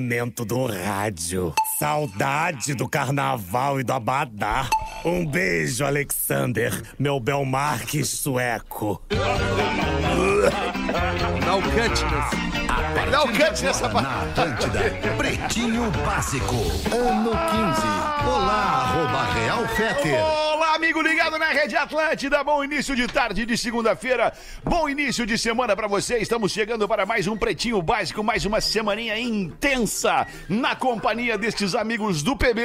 Mento do rádio. Saudade do carnaval e do abadá. Um beijo, Alexander, meu Belmarques sueco. Dá o cut nesse. Dá o cut nessa Na Atlântida, Pretinho Básico, ano 15. Olá, arroba Real Feter. Amigo ligado na Rede Atlântida. Bom início de tarde de segunda-feira. Bom início de semana pra você. Estamos chegando para mais um Pretinho Básico, mais uma semaninha intensa na companhia destes amigos do PB.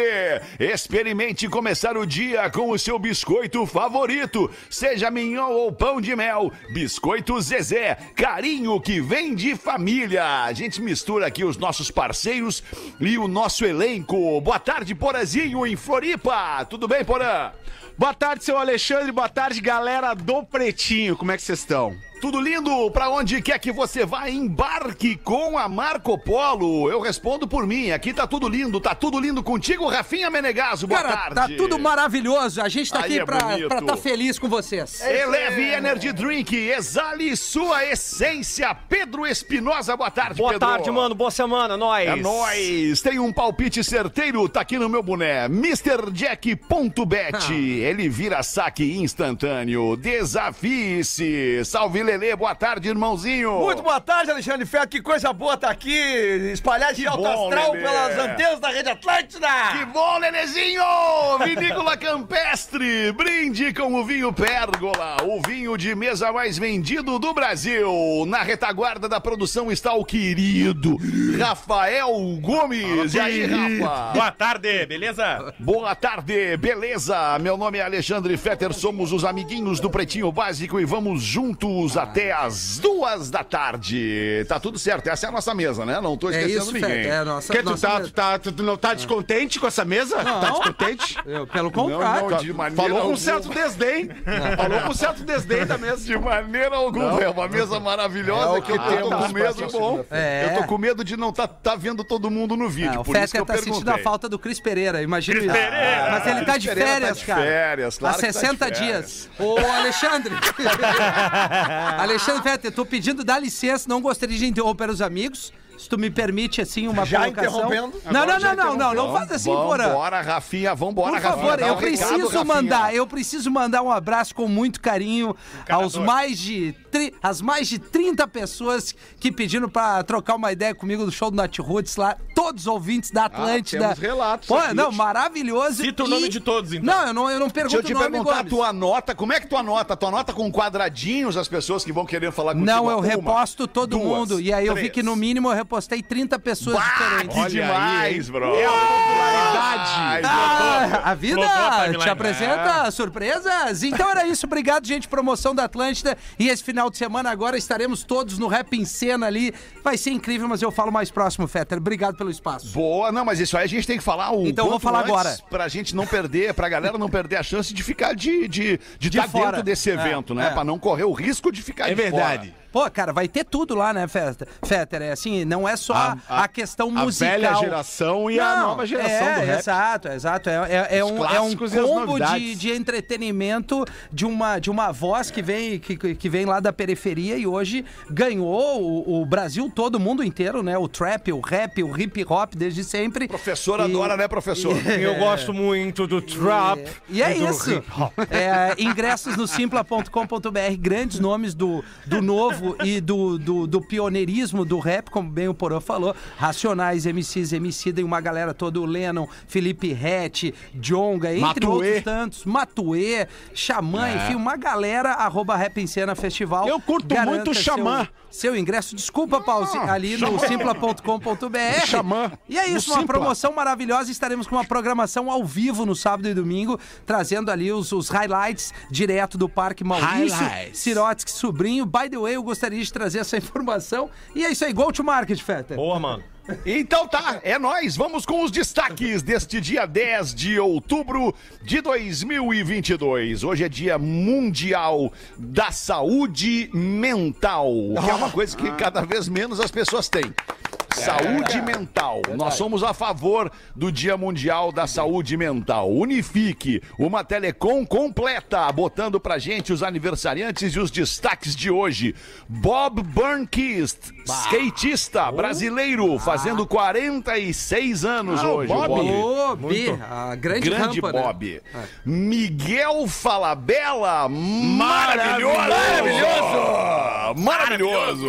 Experimente começar o dia com o seu biscoito favorito, seja mignon ou pão de mel. Biscoito Zezé, carinho que vem de família. A gente mistura aqui os nossos parceiros e o nosso elenco. Boa tarde, Porazinho, em Floripa. Tudo bem, Porã? Boa tarde, seu Alexandre. Boa tarde, galera do Pretinho. Como é que vocês estão? Tudo lindo? Pra onde quer que você vá, embarque com a Marco Polo. Eu respondo por mim. Aqui tá tudo lindo. Tá tudo lindo contigo, Rafinha Menegaso. Boa Cara, tarde. tá tudo maravilhoso. A gente tá Aí aqui é pra estar tá feliz com vocês. Eleve Energy Drink, exale sua essência. Pedro Espinosa, boa tarde, Boa Pedro. tarde, mano. Boa semana, nós. É nóis! Tem um palpite certeiro, tá aqui no meu boné. MrJack.bet. Ele vira saque instantâneo. Desafie-se. Salve, Lelê. Boa tarde, irmãozinho. Muito boa tarde, Alexandre Ferro. Que coisa boa tá aqui, espalhado de alto bom, astral Lelê. pelas antenas da Rede Atlântida. Que bom, Lelezinho! Vinícola Campestre, brinde com o vinho Pérgola, o vinho de mesa mais vendido do Brasil. Na retaguarda da produção está o querido Rafael Gomes. E aí, Rafa? Boa tarde, beleza? Boa tarde, beleza? Meu nome é Alexandre Fetter, somos os amiguinhos do Pretinho Básico e vamos juntos até às duas da tarde. Tá tudo certo, essa é a nossa mesa, né? Não tô É esquecendo isso, ninguém. Fede. É a nossa, Que tu nossa tá, mesa. tu tá, tu, não tá descontente com essa mesa? Tá descontente? Eu, pelo Não, contrário. não, maneira Falou com certo desdém. Falou com certo desdém da mesa. De maneira alguma. É uma mesa maravilhosa É o que eu que tô temos com pra medo. segunda-feira. É. Eu tô com medo de não tá, tá vendo todo mundo no vídeo. Ah, o por isso que Fetter eu tá sentindo perguntei. a falta do Cris Pereira, imagina Cris. Pereira. Mas ele tá de tá férias, cara. Férias, claro Há que tá de 60 férias. dias. Ô, Alexandre. Alexandre Fetter, tô pedindo, dá licença, não gostaria de interromper os amigos. Se tu me permite, assim, uma Já colocação. interrompendo? Não, Agora não, já não, não, não, não interrompeu. faz assim, Porã. Vambora, Rafinha, vambora, Por Rafinha. favor, dá eu um recado, preciso Rafinha. mandar, eu preciso mandar um abraço com muito carinho aos mais de tri, as mais de 30 pessoas que pediram pra trocar uma ideia comigo do show do Nat Roots lá, todos os ouvintes da Atlântida. temos relatos Pô, aqui. não, maravilhoso. Cita o nome de todos, então. Não, eu não, eu não pergunto Deixa eu te o nome, perguntar, Gomes. tu anota, como é que tu anota? Tu anota com quadradinhos as pessoas que vão querer falar contigo? Não, eu Uma, reposto todo duas, mundo. E aí eu vi três. que no mínimo eu repostei 30 pessoas Bah, diferentes. que demais, bro. É a popularidade. Ah, a vida timeline. te apresenta surpresas. Então era isso. Obrigado, gente. Promoção da Atlântida. E esse final de semana agora estaremos todos no Rap em Cena ali. Vai ser incrível, mas eu falo mais próximo, Fetter. Obrigado pelo espaço. Boa, não, mas isso aí a gente tem que falar o Então eu vou falar antes agora. Pra gente não perder, pra galera não perder a chance de ficar de de, de, De tá fora. dentro desse É, evento, né? é. Pra não correr o risco de ficar É de verdade. fora. Pô, cara, vai ter tudo lá, né, Fetter? É assim, não é só a, A- a- questão a musical. velha geração e a nova geração é, do rap. Exato, exato. É, é, é um, é um e combo de, de entretenimento de uma, de uma voz que vem, que, que vem lá da periferia e hoje ganhou o, o Brasil todo, o mundo inteiro, né? O trap, o rap, o hip hop desde sempre. Professor E- adora, né, professor? Eu gosto muito do trap. E é do isso. hip hop. É, ingressos no simpla.com.br, grandes nomes do, do novo e do, do, do pioneirismo do rap, como bem o Porã falou. Racionais, MCs, MC, e uma galera toda, o Lennon, Felipe Rett, Jonga, entre Matuê. outros tantos, Matuê, Xamã, enfim, uma galera, arroba Rap em Cena Festival. Eu curto muito o seu- Xamã. Seu ingresso, desculpa, pause, ali no simpla.com.br. Xamã. E é No isso, uma Simpla. promoção maravilhosa. Estaremos com uma programação ao vivo no sábado e domingo, trazendo ali os, os highlights direto do Parque Maurício. Highlights. Sirotsky, sobrinho. By the way, eu gostaria de trazer essa informação. E é isso aí, go to market, Feta. Boa, mano. Então tá, é nós. Vamos com os destaques deste dia 10 de outubro de 2022. Hoje é dia mundial da saúde mental, que é uma coisa que cada vez menos as pessoas têm. Saúde mental. Nós somos a favor do Dia Mundial da Saúde Mental. Unifique uma telecom completa, botando pra gente os aniversariantes e os destaques de hoje. Bob Burnquist, skatista brasileiro, fazendo 46 anos Ah, o hoje. Bob. Ô, B, a grande, Grande rampa, né? Bob. Miguel Falabella, maravilhoso! Maravilhoso!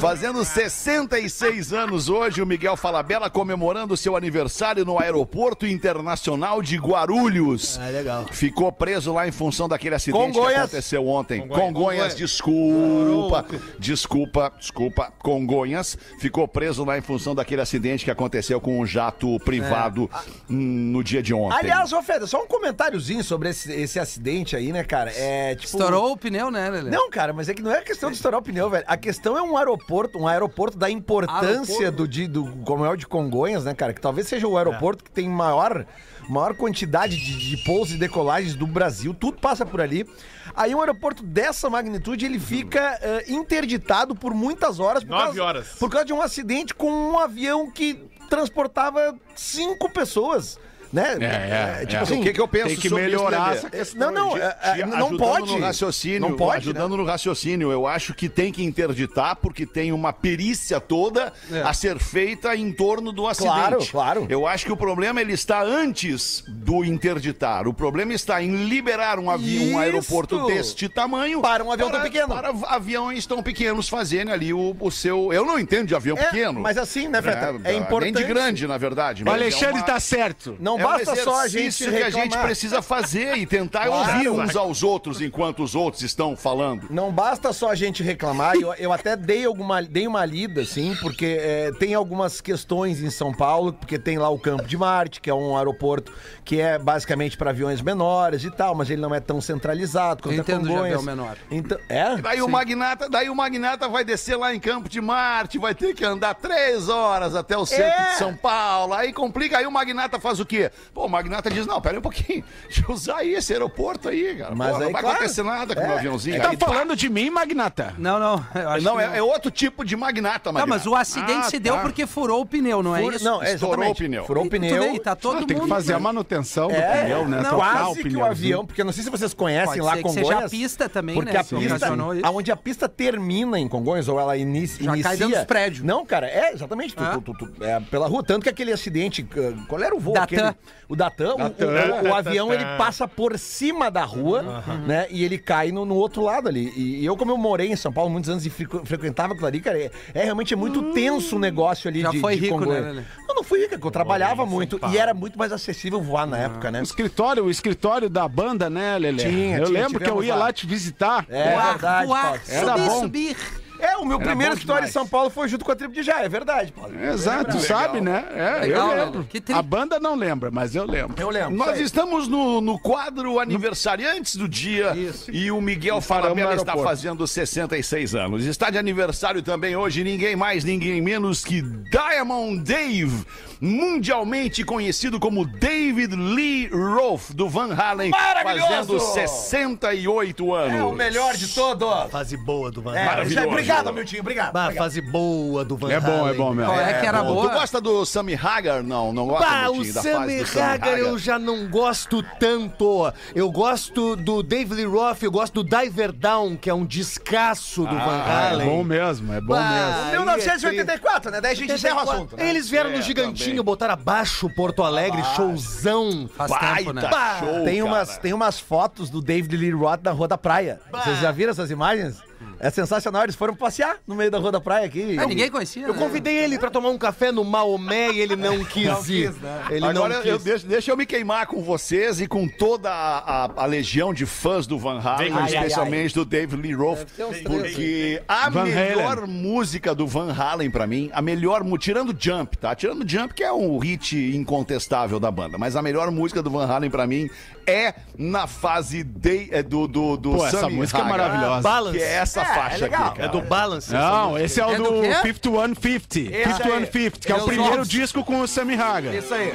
Fazendo 66 anos hoje, o Miguel Falabella comemorando seu aniversário no Aeroporto Internacional de Guarulhos. Ah, legal. Ficou preso lá em função daquele acidente que Congonhas. aconteceu ontem. Congonhas, desculpa. Desculpa, desculpa. Congonhas ficou preso lá em função daquele acidente que aconteceu com um jato privado hum, no dia de ontem. Aliás, ô Feda, só um comentáriozinho sobre esse, esse acidente aí, né, cara? É tipo. Estourou o pneu, né, Lelê? Não, cara, mas é que não é questão de estourar o pneu, velho. A questão é um aeroporto, um aeroporto da importância do, de, do Comunhal de Congonhas, né, cara? Que talvez seja o aeroporto que tem maior, maior quantidade de, de pousos e decolagens do Brasil. Tudo passa por ali. Aí um aeroporto dessa magnitude, ele fica eh, interditado por muitas horas. Por Nove causa, horas. Por causa de um acidente com um avião que transportava cinco pessoas. Né? É, é, tipo é. assim, o que, que eu penso tem que sobre melhorar isso, essa questão. Não, não, Te- é, é, não ajudando pode. no raciocínio, Não pode, ajudando né? no raciocínio. Eu acho que tem que interditar porque tem uma perícia toda a ser feita em torno do acidente. Claro, claro. Eu acho que o problema ele está antes do interditar. O problema está em liberar um avião, um aeroporto deste tamanho Para um avião tão pequeno. Para aviões tão pequenos fazerem ali o, o seu. Eu não entendo de avião É, pequeno. mas assim, né, Feta? É, Nem importante. de grande, na verdade. O Alexandre é uma- tá certo. Não é basta um só a gente que a gente precisa fazer e tentar ouvir uns aos outros enquanto os outros estão falando. Não basta só a gente reclamar, eu, eu até dei, alguma, dei uma lida, assim, porque é, tem algumas questões em São Paulo, porque tem lá o Campo de Marte, que é um aeroporto que é basicamente para aviões menores e tal, mas ele não é tão centralizado quanto Eu a entendo Congonhas. avião menor. Então, é? Daí o magnata, daí o magnata vai descer lá em Campo de Marte, vai ter que andar três horas até o centro É. de São Paulo. Aí complica, aí o magnata faz o quê? Pô, o magnata diz: não, pera aí um pouquinho, deixa eu usar aí esse aeroporto aí, cara. Mas Pô, não aí, vai claro. acontecer nada com o É. meu aviãozinho. Tá Aí, pá. falando de mim, Magnata? Não, não. eu acho Não, que é, é outro tipo de magnata, Não, magnata. mas o acidente Ah, se deu tá. porque furou o pneu, não é isso? não, é Estourou o pneu. Furou o pneu. vê, e tá todo Ah, mundo... tem que fazer a manutenção do É, pneu, né? não, quase o que o avião, porque eu não sei se vocês conhecem Pode lá Congonhas. seja a pista também, porque né, a que pista, aonde a pista termina em Congonhas, ou ela inicia... Já cai dentro dos prédios. Não, cara, é exatamente, tu- Ah. tu- tu- tu- é pela rua, tanto que aquele acidente, qual era o voo? Datan. Aquele, o Datan, o- Datan. o, o- o avião ele passa por cima da rua, né, e ele cai no, no outro lado ali. E, e eu, como eu morei em São Paulo muitos anos e frequ- frequentava aquilo ali, cara, é, é realmente é muito tenso o negócio ali Já de, foi de rico, né? Eu não fui rico, é eu trabalhava muito e era muito mais acessível voar na época, né? O escritório, o escritório da banda, né, Lelê? Tinha, Eu tinha, lembro que eu ia lá. lá te visitar. É voar, verdade, voar. Era subir, bom. subir. É, o meu Era primeiro escritório em. São Paulo foi junto com a tribo de Já, é verdade, Paulo. Exato, sabe, né? É, Legal, eu lembro. Que tri- A banda não lembra, mas eu lembro. Eu lembro. Nós isso aí. estamos no, no quadro aniversariantes do dia Isso. e o Miguel paramos Falabella está aeroporto. fazendo 66 anos. Está de aniversário também hoje ninguém mais, ninguém menos que Diamond Dave, mundialmente conhecido como David Lee Roth do Van Halen, Maravilhoso! fazendo 68 anos. É o melhor de todos. Fase boa do Van É, Halen. já- obrigado, Miltinho, obrigado. Bah, obrigado. fase boa do Van É bom, é bom mesmo. Qual é que era Bom, boa? Tu gosta do Sammy Hagar? Não, não gosta Bah, o Miltinho, da fase Sammy do Sammy Hagar eu já não gosto tanto. Eu gosto do Dave Lee Roth, eu gosto do Diver Down, que é um descasso do Van Ah, é Halen. bom mesmo, é bom Bah, mesmo. aí é 1984, né? Daí a gente encerra o assunto. né? Eles vieram É, no Gigantinho, também. botaram abaixo Porto Alegre, showzão. Faz Baita tempo, né? show, Tem cara. umas, tem umas fotos do David Lee Roth na Rua da Praia. Vocês já viram essas imagens? É sensacional, eles foram passear no meio da Rua da Praia aqui. Ah, ninguém conhecia, Eu né? convidei ele pra tomar um café no Maomé e ele não quis ir. Ele Agora não eu, quis. deixa, deixa eu me queimar com vocês e com toda a, a- a legião de fãs do Van Halen, Ai, ai, especialmente do David Lee Roth, porque a Van melhor música do Van Halen pra mim, a melhor, tirando Jump, tá? Tirando Jump que é um hit incontestável da banda, mas a melhor música do Van Halen pra mim é na fase de- é, do do, do Pô, essa Sammy música é Hagar, maravilhosa. Balance. Que é essa faixa legal. aqui, cara. É do Balance. Não, esse é o É do do quê? 5150. Esse 5150, que é É o primeiro disco com o Sammy Haga. Isso aí.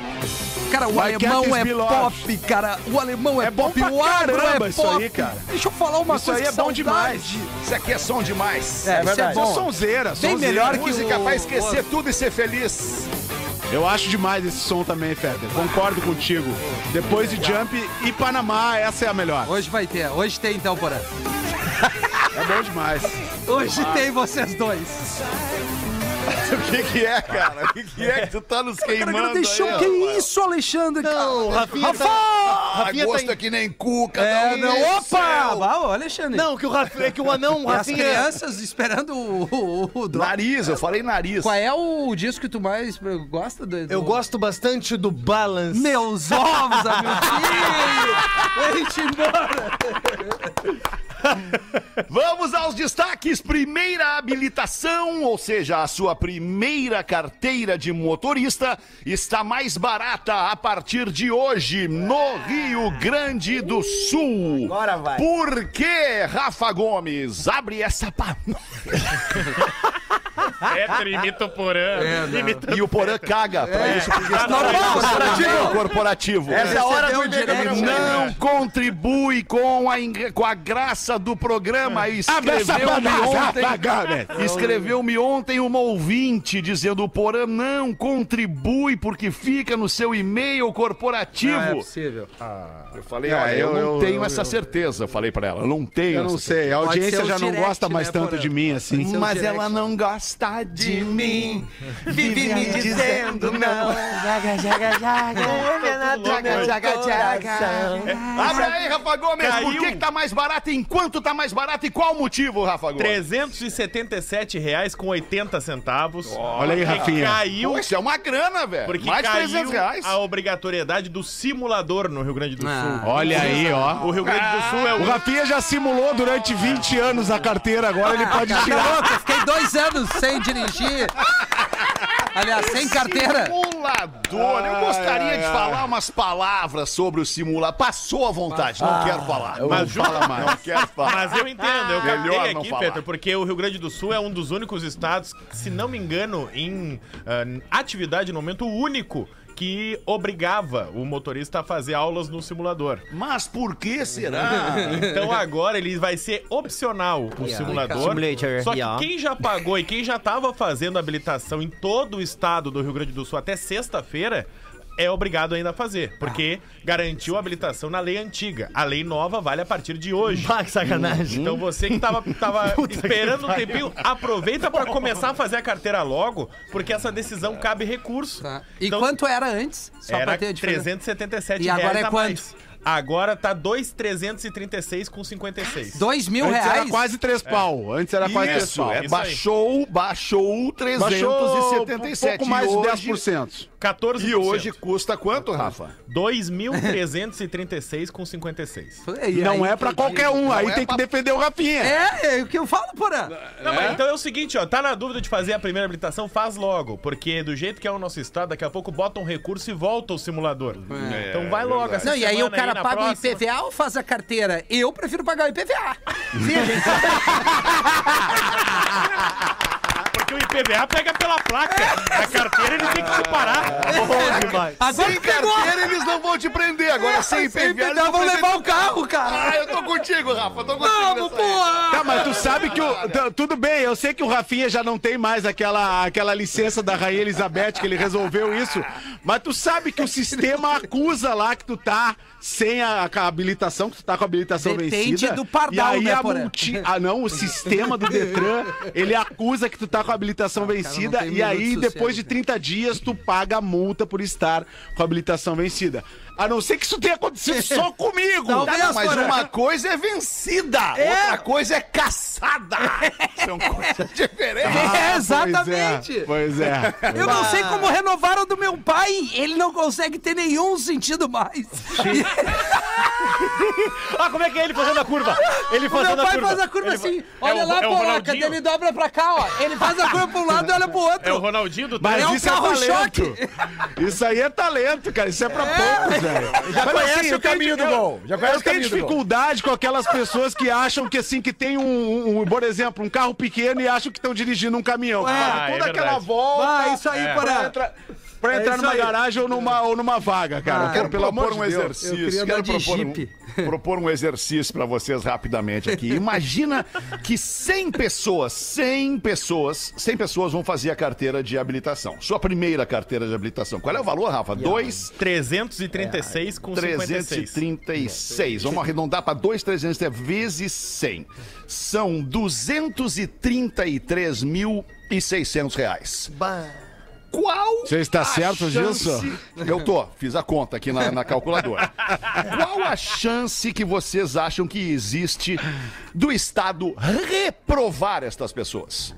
Cara, o Why alemão é pop, cara. O alemão é, É bom pop, pra o agro caramba é isso pop. aí, cara. Deixa eu falar uma Isso coisa aí é bom saudade. demais. Isso aqui é som demais. É, isso é verdade. bom. Sonzeira, Bem sonzeira. melhor que Música o- pra esquecer tudo e ser feliz. Eu acho demais esse som também, Fetter. Concordo contigo. Depois de Jump e Panamá, essa é a melhor. Hoje vai ter. Hoje tem então, Porã. É bom demais. Hoje tem vocês dois. O que que é, cara? O que que é que tu tá nos Cara, queimando agora deixou. aí, Que rapaz? isso, Alexandre? Não, Rafinha Rafa! tá... Ah, Rafinha tá gosto em- é que nem cu, cada É, não, no opa! Bah, Alexandre. Não, que o Rafinha... É que o anão, o E as Rafinha... crianças esperando o, o, o. Nariz, eu falei nariz. Qual é o disco que tu mais gosta? Do, Eu gosto bastante do Balance. Meus ovos, amigo. Vem-te embora. Vamos aos destaques. Primeira habilitação, ou seja, a sua primeira carteira de motorista, está mais barata a partir de hoje no Rio Grande do Sul. Agora vai. Por que, Rafa Gomes? Abre essa pa... Peter imita o Porã. imita E o Porã caga pra isso, porque está normal, corporativo. corporativo. Essa é a hora do direto. Não contribui com a, com a graça do programa. Abre essa Escreveu-me ontem, bagaça, escreveu-me ontem uma ouvinte dizendo: o Porã não contribui porque fica no seu e-mail corporativo. Não é possível. eu falei: olha, eu, eu- não eu- tenho eu- essa certeza. Falei pra ela: eu não tenho. Eu não essa sei, a audiência já não gosta mais né, tanto Porã? de mim assim. Mas direct. ela não gosta de mim. Vive me dizendo não. Abre aí, Rafa Gomes. Por que, que tá mais barato? Enquanto tá mais barato? E qual o motivo, Rafa Gomes? 377 reais com 80 centavos. Olha aí, Rafinha. Caiu, isso é uma grana, velho. porque Mais de caiu 300 reais. a obrigatoriedade do simulador no Rio Grande do Ah. Sul. Olha aí, ó. O Rio Grande do Sul é O o Rafinha já simulou durante 20 anos a carteira, agora ele pode Tá tirar. louco? Fiquei dois anos sem dirigir. Aliás, sem carteira. Simulador. Eu gostaria de falar umas palavras sobre o simulador. Passou à vontade, não quero falar. Mas não fala mais. Não quero falar. Mas eu entendo, eu Melhor não aqui, falar. Pedro, porque o Rio Grande do Sul é um dos únicos estados, se não me engano, em ah, atividade no momento único que obrigava o motorista a fazer aulas no simulador. Mas por que será? Então agora ele vai ser opcional o simulador. Simulator, Só que yeah. quem já pagou e quem já estava fazendo habilitação em todo o estado do Rio Grande do Sul até sexta-feira é obrigado ainda a fazer, porque garantiu a habilitação na lei antiga. A lei nova vale a partir de hoje. Pá, que sacanagem. Então você que tava, tava esperando um tempinho, aproveita pra começar a fazer a carteira logo, porque essa decisão cabe recurso. Tá. E Então, quanto era antes? Só Era pra ter a diferença. 377 E agora reais é a quanto? Agora tá 2,336 com 56. Dois mil Antes era reais? quase três pau. Antes era quase três Isso, pau. é, Isso aí. baixou, baixou Baixou 377. um pouco mais de e hoje, 10%. 14%. E hoje custa quanto, Rafa? 2.336 com 56. E Não aí- é pra qualquer um, aí é tem que pra- defender o Rafinha. É, é o que eu falo, porra. Não, mas então é o seguinte, ó, tá na dúvida de fazer a primeira habilitação, faz logo, porque do jeito que é o nosso estado, daqui a pouco bota um recurso e volta o simulador. então vai logo essa Não, e aí o semana cara paga próxima. o IPVA ou faz a carteira? Eu prefiro pagar o IPVA. Sim, gente Porque o IPVA pega pela placa. A carteira ele tem que separar. Agora Sem que pegou. carteira eles não vão te prender. Agora sem Sem IPVA eles IPVA, vão levar o carro, cara. Ah, eu tô contigo, Rafa. Tô contigo Vamos, porra. Tá, mas tu sabe que o. t- Tudo bem, eu sei que o Rafinha já não tem mais aquela, aquela licença da Rainha Elizabeth, que ele resolveu isso. Mas tu sabe que o sistema acusa lá que tu tá sem a, a habilitação, que tu tá com a habilitação Depende vencida. do pardal, e aí né, a Porã? multi... Ah, não, o sistema do Detran, ele acusa que tu tá com a habilitação vencida. tem E aí, de depois de sossego, 30 dias, tu paga a multa por estar com a habilitação vencida. A não ser que isso tenha acontecido só comigo. Não, Tá, não, mas uma coisa é vencida, outra coisa é caçada. São coisas diferentes. É, exatamente. Pois é. Pois é. Eu não sei como renovaram do meu pai. Ele não consegue ter nenhum sentido mais. Ah, como é que é ele fazendo a curva? Ele O meu fazendo a pai curva. faz a curva Ele assim. É Olha o- lá, é Polaca, Ronaldinho. ele dobra pra cá, ó. Ele faz a procura pra um lado e olha pro outro. É o Ronaldinho do Mas É um isso é talento. Isso aí é talento, cara. Isso é pra poucos, velho. Já Mas, conhece assim, eu o caminho tenho- do gol. Já Eu, conhece eu tenho dificuldade com aquelas pessoas que acham que assim, que tem um, um- por exemplo, um carro pequeno e acham que estão dirigindo um caminhão. É, Cara, é toda aquela volta. Vai, isso aí, pra Porã. Pra É entrar numa aí. garagem ou numa, ou numa vaga, cara. Eu quero pelo amor propor de um Deus. exercício. Eu quero propor, um, propor um exercício pra vocês rapidamente aqui. Imagina que 100 pessoas, 100 pessoas, 100 pessoas vão fazer a carteira de habilitação. Sua primeira carteira de habilitação. Qual é o valor, Rafa? 2 336 com 56. 336. Vamos arredondar para 2,300 vezes 100. São 233.600 reais. Qual Você está certo chance- disso? Eu tô, fiz a conta aqui na, na calculadora. Qual a chance que vocês acham que existe do Estado reprovar estas pessoas?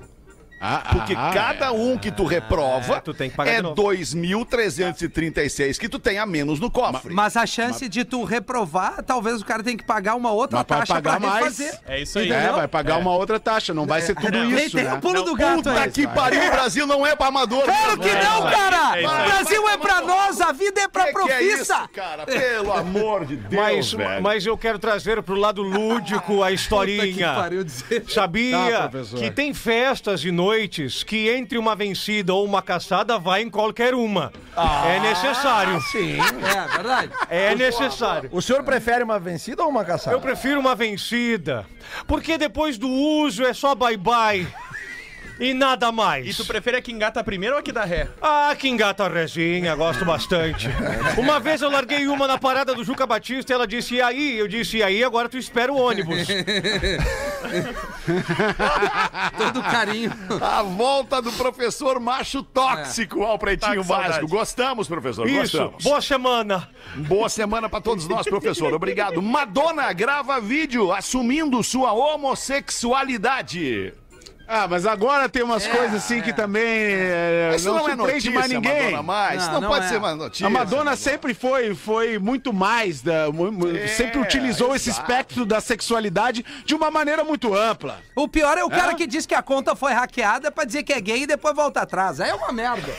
Ah, Porque ah, cada um que tu reprova É, tu tem que pagar é de novo. 2.336 que tu tem a menos no cofre. Mas a chance de tu reprovar, talvez o cara tenha que pagar uma outra Mas taxa pagar pra mais. refazer. É isso aí. É, vai pagar uma outra taxa, não vai ser tudo Tem, isso, tem né? o pulo do gato Puta aí. que pariu, o Brasil não é pra amador. Claro que não, cara! é O. Brasil é pra nós, a vida é pra é isso, profissa! cara? Pelo amor de Deus, Mas, velho. mas eu quero trazer pro lado lúdico a Puta que historinha. pariu dizer. Sabia Tá, professor. que tem festas e noites que entre uma vencida ou uma caçada vai em qualquer uma. é necessário. Sim. É, verdade. É necessário. O senhor prefere uma vencida ou uma caçada? Eu prefiro uma vencida. Porque depois do uso é só bye-bye. E nada mais. E tu prefere a que engata primeiro ou a que dá ré? Ah, que engata a resinha, gosto bastante. Uma vez eu larguei uma na parada do Juca Batista e ela disse, e aí? Eu disse, e aí, agora tu espera o ônibus. Todo carinho. A volta do professor macho tóxico ao Pretinho Tá Básico. saudade. Gostamos, professor, Isso, gostamos. boa semana. Boa semana pra todos nós, professor. Obrigado. Madonna grava vídeo assumindo sua homossexualidade. Ah, mas agora tem umas coisas assim que também é, Isso não, não, é notícia, mais ninguém. Madonna, mais. Não, Não, não pode é. ser mais notícia. A Madonna sempre foi, foi muito mais, da, É, sempre utilizou esse espectro da sexualidade de uma maneira muito ampla. O pior é o cara que diz que a conta foi hackeada pra dizer que é gay e depois volta atrás. Aí é uma merda.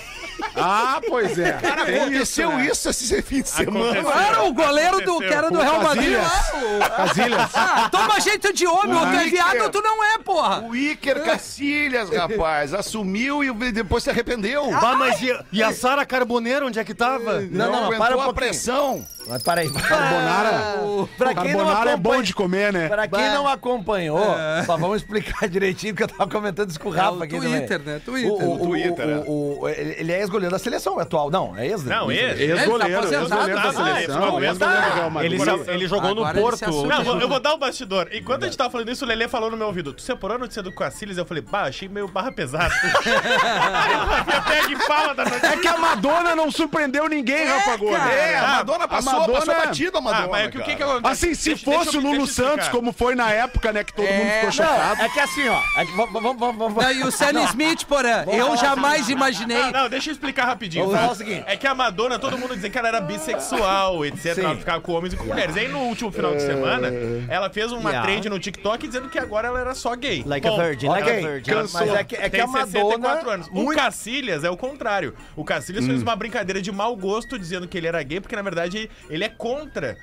Ah, pois é. Cara, Tem aconteceu né? isso esse fim de semana. Claro, o goleiro do que era do O Real Madrid lá. o- Casilhas. Ah, toma jeito de homem, ou tu é viado ou tu não é, porra. O Iker Cacilhas, rapaz, assumiu e depois se arrependeu. Bah, mas e, e a Sara Carboneiro, onde é que tava? Não, não, aguentou para um a pressão. Mas para aí. Carbonara, Pra quem não carbonara é bom acompanha- de comer, né? Pra quem não acompanhou, só vamos explicar direitinho, porque eu tava comentando isso com o É Rafa o aqui Twitter, também. né? Twitter. O, o, Twitter, o- é. o- o- ele ele é ex-goleiro da seleção atual. Não, é ex Não, ex. esse. Ex-goleiro, Ele tá ex-goleiro da aposentado. seleção. Ah, ele ex-goleiro do Real Madrid. Ele, sa- ele jogou Agora no ele Porto. Não, eu, vou dar um bastidor. Enquanto a gente tava falando isso, o Lelê falou no meu ouvido. Tu separou a notícia do Cacilhas? Eu falei, bah, achei meio barra pesada. Aí pega e fala da notícia. É que a Madonna não surpreendeu ninguém, Rafa Gomes. É, a Madonna passou, Madonna- passou batido a Madonna, Ah, mas é que o que que acontece? Assim, se Deixa- deixa fosse eu- o Lulu deixa eu Santos, explicar. como foi na época, né, que todo mundo ficou Não, chocado. é que assim, ó. É que, vamos, vamos, vamos, vamos. Não, e o Sam Smith, porã, eu jamais imaginei. Não, não, deixa eu explicar rapidinho. Vamos tá? falar o seguinte. É que a Madonna, todo mundo dizia que ela era bissexual, etc. Ela ficava com homens e com mulheres. E aí, no último final de semana, ela fez uma Yeah. trend no TikTok dizendo que agora ela era só gay. Like a Ponto. virgin, like a aí, virgin. mas é que, é que Tem a 64 Madonna. anos. O Muito, Cacilhas é o contrário. O Cacilhas fez uma brincadeira de mau gosto dizendo que ele era gay, porque na verdade ele é contra.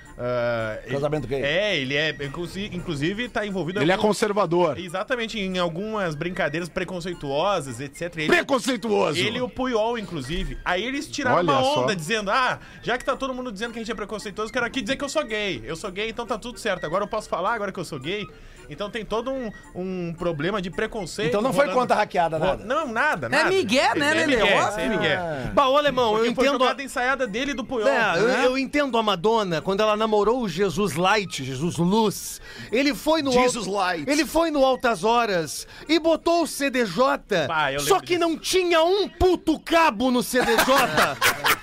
ele- Casamento gay. É, ele é. inclusi- Inclusive, tá envolvido Ele é algum- conservador. Exatamente, em algumas brincadeiras preconceituosas, etc. Ele, Preconceituoso. ele e o Puyol, inclusive. Aí eles tiraram Olha uma só. onda dizendo: ah, já que tá todo mundo dizendo que a gente é preconceituoso, eu quero aqui dizer que eu sou gay. Eu sou gay, então tá tudo certo. Agora eu posso falar, agora que eu sou gay. Então tem todo um, um problema de preconceito. Então não foi rolando- conta hackeada, nada. Não, nada, nada. Miguel, né, É? Miguel, é Miguel. Bah, ô, alemão, eu Porque foi entendo. A... ensaiada dele do Puyol. É, eu, né? eu entendo a Madonna quando ela namorou o Jesus Light, Jesus Luz. Ele foi no Jesus Al- Light. Ele foi no Altas Horas e botou o CDJ. Bah, só que disso. não tinha um puto cabo no CDJ.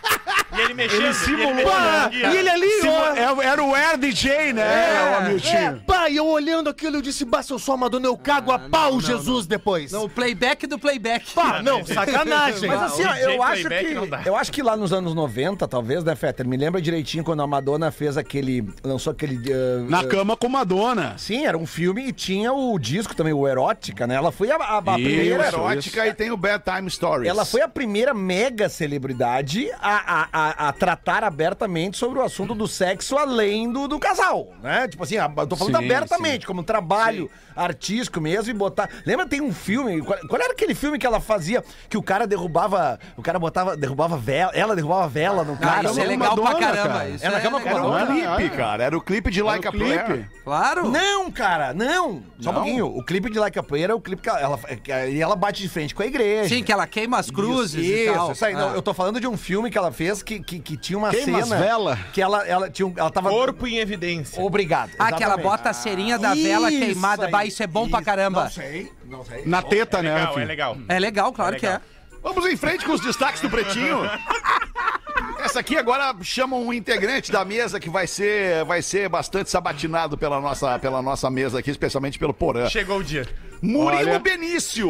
E ele mexendo. Ele simulou, né? e ele ali, ó. É- Era o Air DJ, né, o É, Hamilton? pá, e eu olhando aquilo, eu disse, bah, se eu sou amador, eu cago a pau, Jesus, depois. Não, o playback do playback. Pá, não, sacanagem. Mas assim, ó, eu acho que. Eu acho que lá nos anos 90, talvez, né, Fetter? Me lembra direitinho quando a Madonna fez aquele. lançou aquele. ah, Na ah, cama com Madonna. Sim, era um filme e tinha o disco também, o Erótica, né? Ela foi a, a- a Isso. primeira. Erótica e tem o Bad Time Stories. Ela foi a primeira mega celebridade a, a, a, a tratar abertamente sobre o assunto do sexo além do, do casal, né? Tipo assim, a- eu tô falando Sim, abertamente, como um trabalho artístico mesmo e botar... Lembra, tem um filme, qual, qual era aquele filme que ela fazia, que o cara derrubava, o cara botava, derrubava vela, ela derrubava vela no Ah, cara? isso é legal pra Madonna, caramba. cara. Isso É na é cama com legal. Era um clipe, cara. Era o clipe de Like a Player. clipe. Claro. Não, cara, não. Só um Não? pouquinho. O clipe de Like a Player é o clipe que ela, ela, que- e ela bate de frente com a igreja. Sim, que ela queima as cruzes isso, e tal. Isso, isso aí. Não, Ah. eu tô falando de um filme que ela fez que, que, que tinha uma Queima as cena. vela. Que ela, ela, tinha, um- ela tava. Corpo em evidência. Obrigado. Ah, que ela exatamente. bota a cerinha da vela Isso queimada. aí, Bah, isso é bom pra caramba. Não sei, não sei. Na teta, né, Legal, é legal. É legal, claro É que é. legal. Vamos em frente com os destaques do Pretinho. Essa aqui agora chama um integrante da mesa que vai ser, vai ser bastante sabatinado pela nossa, pela nossa mesa aqui, especialmente pelo Porã. Chegou o dia. Murilo Olha. Benício.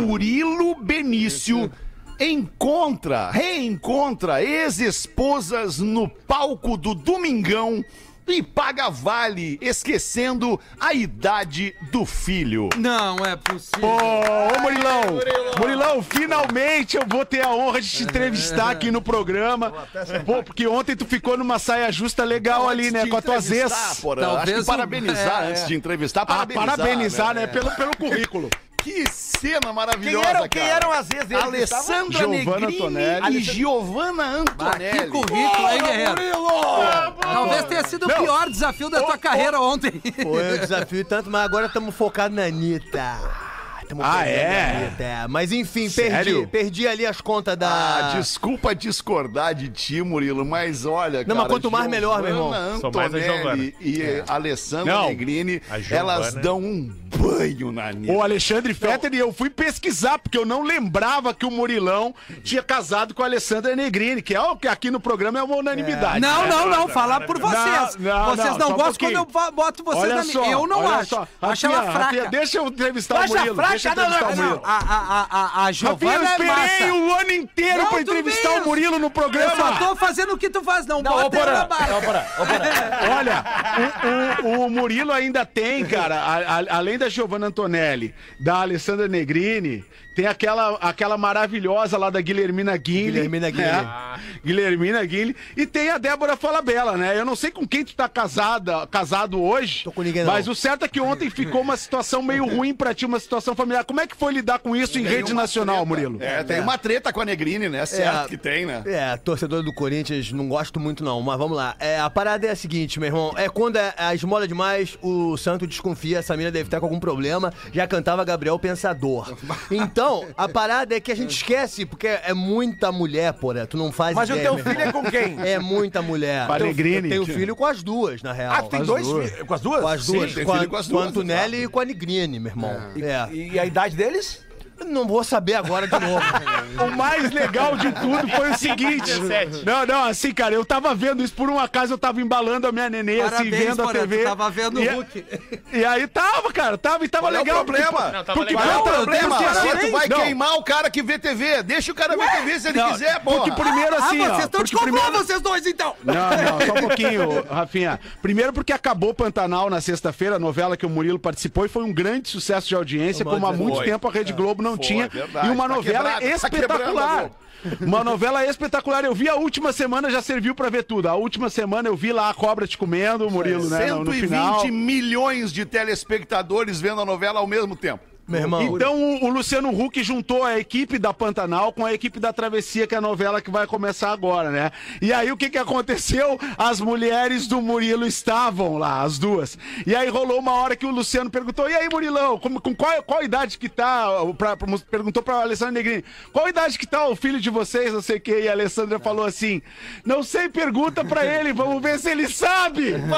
Murilo Benício encontra, reencontra ex-esposas no palco do Domingão e paga vale, esquecendo a idade do filho. Não é possível. Ô, ô Murilão, Murilão, finalmente eu vou ter a honra de te entrevistar aqui no programa. Pô, porque ontem tu ficou numa saia justa legal ali, né, com as tuas ex. Talvez Acho que parabenizar é, antes é. de entrevistar. Ah, Parabenizar, parabenizar, né, pelo, pelo currículo. Que cena Quem maravilhosa, eram, quem cara. eram as ex dele? Alessandra Giovanna Negrini Antonelli. e Giovanna Ah, Antonelli. que currículo, hein, Guerreiro? Talvez tenha sido o pior desafio da tua carreira ontem. Foi um desafio tanto, mas agora estamos focados na Anitta. Tamo Ah, pegando é? a Anitta, é. Mas enfim, Sério? perdi. Perdi ali as contas da. Ah, desculpa discordar de ti, Murilo, mas olha, Não, mas quanto mais melhor, meu irmão. Sou mais a Antonelli e Alessandra Não. Negrini, elas dão um banho na Anitta. O Alexandre Fetter e eu fui pesquisar, porque eu não lembrava que o Murilão tinha casado com a Alessandra Negrini, que é o que aqui no programa é uma unanimidade. Não, não, não. Fala por vocês. Não, não, vocês não, não, só um gostam quando eu boto vocês Olha na só, minha. Eu não olha acho. só. Acho Rafinha, ela fraca. Rafinha, deixa eu entrevistar Tu o acha Murilo. fraca? Deixa eu entrevistar não, o não. Murilo. A, a, a, a Rafinha, eu Giovana é esperei massa. o ano inteiro Não, pra entrevistar o Murilo no Eu programa. só tô fazendo o que tu faz, não, Não, bota eu na Porã. Olha, o, o- o Murilo ainda tem, cara, a- a- além da Giovanna Antonelli, da Alessandra Negrini, tem aquela, aquela maravilhosa lá da Guilhermina Guinle. Guilhermina Guinle. É, Guilhermina Guinle. E tem a Débora Falabella, né? Eu não sei com quem tu tá casada, casado hoje. Tô com ninguém, não. Mas o certo é que ontem ficou uma situação meio ruim pra ti, uma situação familiar. Como é que foi lidar com isso em Tem rede uma nacional, treta. Murilo? É, tem uma treta com a Negrini, né? Certo que tem, né? É, torcedor do Corinthians, não gosto muito não, mas vamos lá. É, a parada é a seguinte, meu irmão, é quando é, a esmola demais, o santo desconfia, essa mina deve estar com algum problema, já cantava Gabriel Pensador. Então, a parada é que a gente esquece, porque é muita mulher, porra, tu não faz Mas o ideia, teu meu filho irmão. é com quem? É muita mulher. Com a Teu- Negrini. Eu tenho filho com as duas, na real. Ah, tu tem dois filhos? Com as duas? Com as Sim, duas. tem com, a, filho com as com a duas, Antonelli e com a Negrini, meu irmão. É. E a idade deles? Não vou saber agora de novo. O mais legal de tudo foi o seguinte. 17. Não, não, assim, cara, eu tava vendo isso por um acaso, eu tava embalando a minha nenê, assim, Parabéns, vendo a Porã, TV. tava vendo o e, Hulk. E aí tava, cara, tava e tava Qual é o legal. problema? porque- Não, tava porque legal. Qual é o problema? porque Agora assim, tu vai não, queimar o cara que vê TV. Deixa o cara ver TV se ele não, quiser, pô. Porque primeiro assim, ah, ó, vocês estão de porque primeiro... vocês dois, então. Não, não, só um pouquinho, Rafinha. Primeiro porque acabou Pantanal na sexta-feira, a novela que o Murilo participou e foi um grande sucesso de audiência, como há muito tempo a Rede Globo não Foi, tinha. verdade. E uma Tá novela quebrado, tá espetacular. quebrando, Uma novela espetacular. Eu vi a última semana, já serviu pra ver tudo. A última semana eu vi lá a cobra te comendo, o Murilo, né? No, no 120 final. milhões de telespectadores vendo a novela ao mesmo tempo. Meu irmão. Então o, o Luciano Huck juntou a equipe da Pantanal com a equipe da Travessia, que é a novela que vai começar agora, né? E aí o que que aconteceu? As mulheres do Murilo estavam lá, as duas. E aí rolou uma hora que o Luciano perguntou: "E aí, Murilão, como- com qual, qual idade que tá?" Pra, pra- perguntou pra Alessandra Negrini: "Qual idade que tá o filho de vocês, não sei o quê?" E a Alessandra falou assim: "Não sei, pergunta pra ele, vamos ver se ele sabe."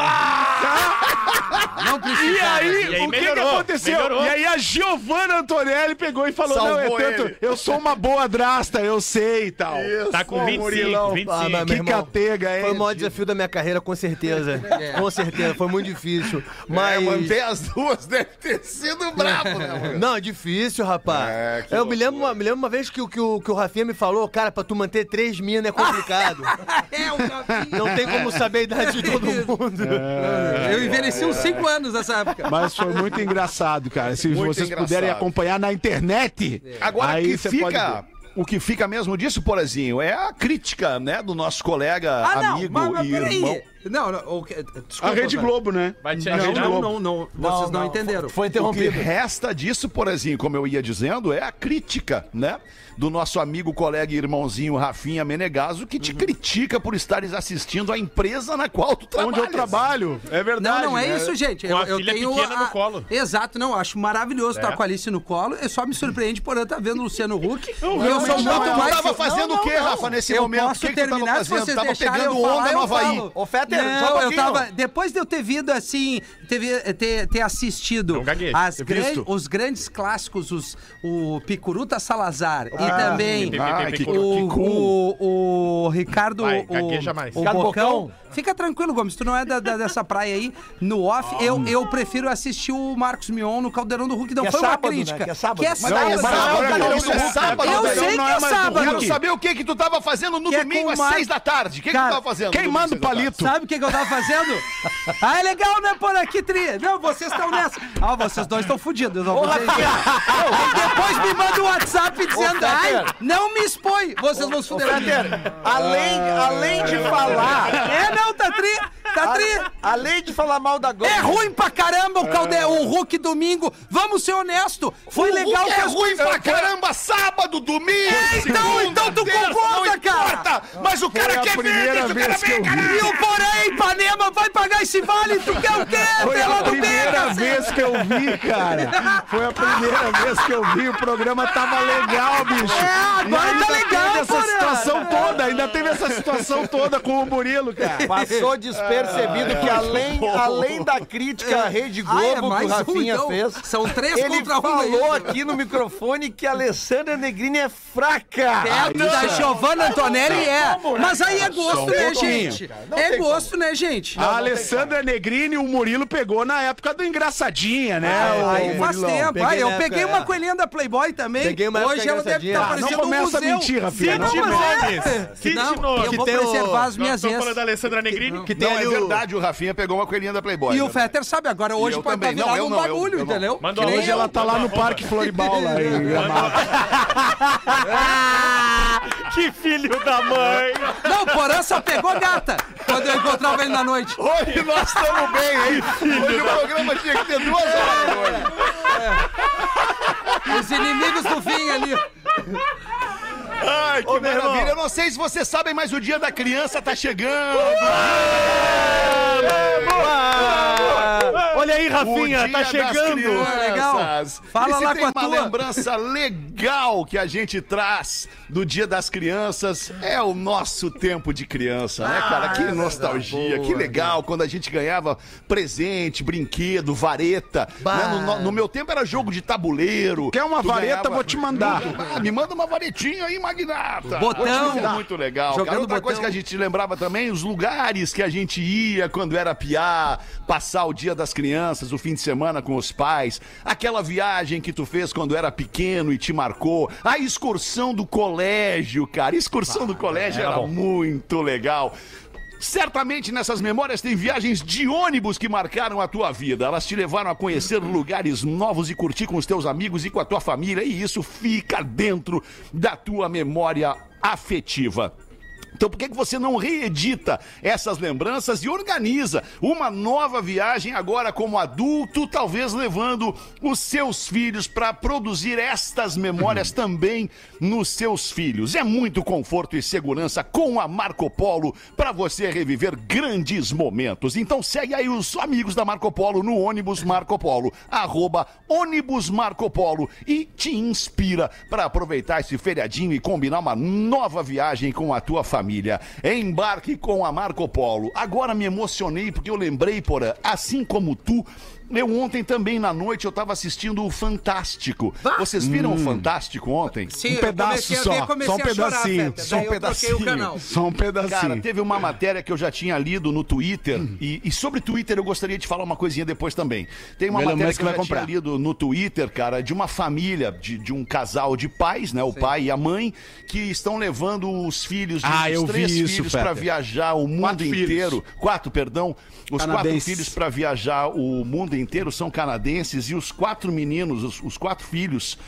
Não precisa. E aí, E aí o que, que melhorou, aconteceu? melhorou. E aí a Giovana Giovanna Antonelli pegou e falou: Salvou Não, é tanto. ele. Eu sou uma boa drasta, eu sei e tal. Tá com Ô, 25, Murilão. 25. Ah, mas, Que irmão, catega, hein? Foi o maior desafio da minha carreira, com certeza. Com certeza, foi muito difícil. Mas. É, manter as duas deve ter sido brabo, né, mano? Não, é difícil, rapaz. É, eu me lembro, uma, me lembro uma vez que, o- que, o, que o Rafinha me falou, cara, pra tu manter três minas é complicado. É, o Rafinha. Não tem como saber a idade de todo mundo. Eu envelheci uns 5 anos nessa época. Mas foi muito engraçado, cara. Se Muito vocês engraçado. Puderem acompanhar na internet, Agora, aí que fica. O que fica mesmo disso, Porazinho, é a crítica, né, do nosso colega, Ah, não, amigo mas, mas e peraí. irmão. Não, não, o que- A desculpa. Rede. Globo, né? Vai te Não, Rede não, Globo. não, não, vocês não, entenderam. Foi O que interrompido. resta disso, Porazinho, como eu ia dizendo, é a crítica, né? Do nosso amigo, colega e irmãozinho Rafinha Menegaso, que Uhum. te critica por estares assistindo a empresa na qual tu trabalhas. Onde eu trabalho. É verdade. Não, não é né? isso, gente. Com a filha pequena no colo. Exato, não. Acho maravilhoso estar com a Alice no colo. Eu só me surpreende por eu estar vendo o Luciano Huck. e eu sou realmente muito não, eu mais. tava fazendo Não, o quê, não, não. Rafa, nesse eu momento? Posso O que que tu terminar se fazendo? vocês Tava deixarem pegando eu falar, onda eu no Havaí. Ô, Fetter, um não, eu tava. Depois de eu ter vindo assim, ter, ter, ter assistido Não as gran- os grandes clássicos, os, o Picuruta Salazar e também. Ah, que, O, o, o Ricardo. Vai, o, mais. o Ricardo Bocão. Bocão. Fica tranquilo, Gomes. Tu não é da, da- dessa praia aí. No off, eu, eu prefiro assistir o Marcos Mion no Caldeirão do Hulk. Não Que é foi sábado, uma né? crítica. Que é sábado. Que é sábado. Não, não, é. Eu sei que é é sábado. Quero saber o que que tu tava fazendo no é domingo às seis da tarde. O que, que tu tava fazendo? Quem no manda o domingo, seis da tarde? palito? Sabe o que, que eu tava fazendo? Ah, é legal, né, por aqui, Tri? Não, vocês estão nessa. Ah, vocês dois estão fodidos. Depois me manda um WhatsApp dizendo, ai, não me expõe. Vocês vão se fuder. Além, além de falar. É, não, tá Tri. Tá Tri. a- além de falar mal da Globo. É ruim pra caramba o, calde... o Hulk domingo. Vamos ser honesto. Foi O legal Hulk que é as ruim pra caramba, sábado, domingo, então- segunda, então tu terça, concorda, importa, Mas o cara quer ver, deixa o cara caralho. E o Porém, Ipanema, vai pagar esse vale? Tu quer o quê? Foi a primeira vez que eu vi, cara. Foi a primeira vez que eu vi. O programa tava legal, bicho. É, agora ainda tá legal, teve essa situação toda. Ainda teve essa situação toda com o Murilo, cara. Passou despercebido que além, além da crítica à Rede Ah, é Globo que o Rafinha então. fez, São três ele contra falou aqui no microfone que a Alessandra Negrini é fraca. Perto da Giovanna Antonelli é. né, Mas aí é cara? gosto, né, gente? É gosto, né, gente? A Alessandra Negrini, o Murilo pegou na época do Engraçadinha, né? Aí faz tempo. Eu peguei uma é. coelhinha da Playboy também. Peguei uma época Hoje ela deve estar parecendo um começa a museu. mentir, Rafinha. Cite nomes. é. Cite Não, nomes. eu vou preservar as minhas ex. falando da Alessandra Negrini. Que tem é ali o- verdade, o Rafinha pegou uma coelhinha da Playboy. E o né? Fetter sabe, agora hoje eu pode estar também. Não, virado eu um não, eu- bagulho, eu não. entendeu? Manda Hoje eu. ela tá lá no Parque Floribal, lá em Gramado. Que filho da mãe! Não, o Porã só pegou gata quando eu encontrava ele na noite. Hoje nós estamos bem, hein? Hoje o programa tinha que ter duas horas hoje. Os inimigos do fim ali. Ai, que Ô, maravilha. Eu não sei se vocês sabem, mas o dia da criança tá chegando. Ah, Olha aí, Rafinha, tá chegando. crianças. Legal. Fala e se lá tem com a uma tua. lembrança legal que a gente traz do Dia das Crianças é o nosso tempo de criança, né, cara? Que nostalgia, que legal quando a gente ganhava presente, brinquedo, vareta. né? No, no- meu tempo era jogo de tabuleiro. Quer uma Tu vareta? ganhava- Vou te mandar. Ah, me manda uma varetinha aí, magnata. Botão. Vou te- Muito legal. Jogando Cara, outra botão. coisa que a gente lembrava também, os lugares que a gente ia quando era piá, passar o dia das crianças, o fim de semana com os pais, aquela viagem que tu fez quando era pequeno e te marcou, a excursão do colégio, cara. Excursão do colégio era muito legal. Certamente nessas memórias tem viagens de ônibus que marcaram a tua vida. Elas te levaram a conhecer lugares novos e curtir com os teus amigos e com a tua família, e isso fica dentro da tua memória afetiva. Então por que, que você não reedita essas lembranças e organiza uma nova viagem agora como adulto, talvez levando os seus filhos para produzir estas memórias também nos seus filhos? É muito conforto e segurança com a Marco Polo para você reviver grandes momentos. Então segue aí os amigos da Marco Polo no ônibus Marco Polo, arroba ônibus Marco Polo e te inspira para aproveitar esse feriadinho e combinar uma nova viagem com a tua família. Embarque com a Marco Polo. Agora me emocionei porque eu lembrei, porra, assim como tu, eu ontem também na noite eu tava assistindo o Fantástico. Vocês viram o Fantástico ontem? Sim, Um pedaço só, comecei só um a chorar, pedacinho, Fetter, só um pedacinho. Só um pedacinho. Cara, teve uma matéria que eu já tinha lido no Twitter, e, e sobre Twitter eu gostaria de falar uma coisinha depois também. Tem uma Melhor matéria que eu já tinha comprar. lido no Twitter, cara, de uma família, de, de um casal de pais, né? O pai e a mãe, que estão levando os filhos, de, Ah, os eu três vi isso, filhos para viajar o mundo Quatro filhos. inteiro. Quatro, perdão. Os quatro Canadenses. filhos para viajar o mundo inteiro são canadenses e os quatro meninos, os, os quatro filhos,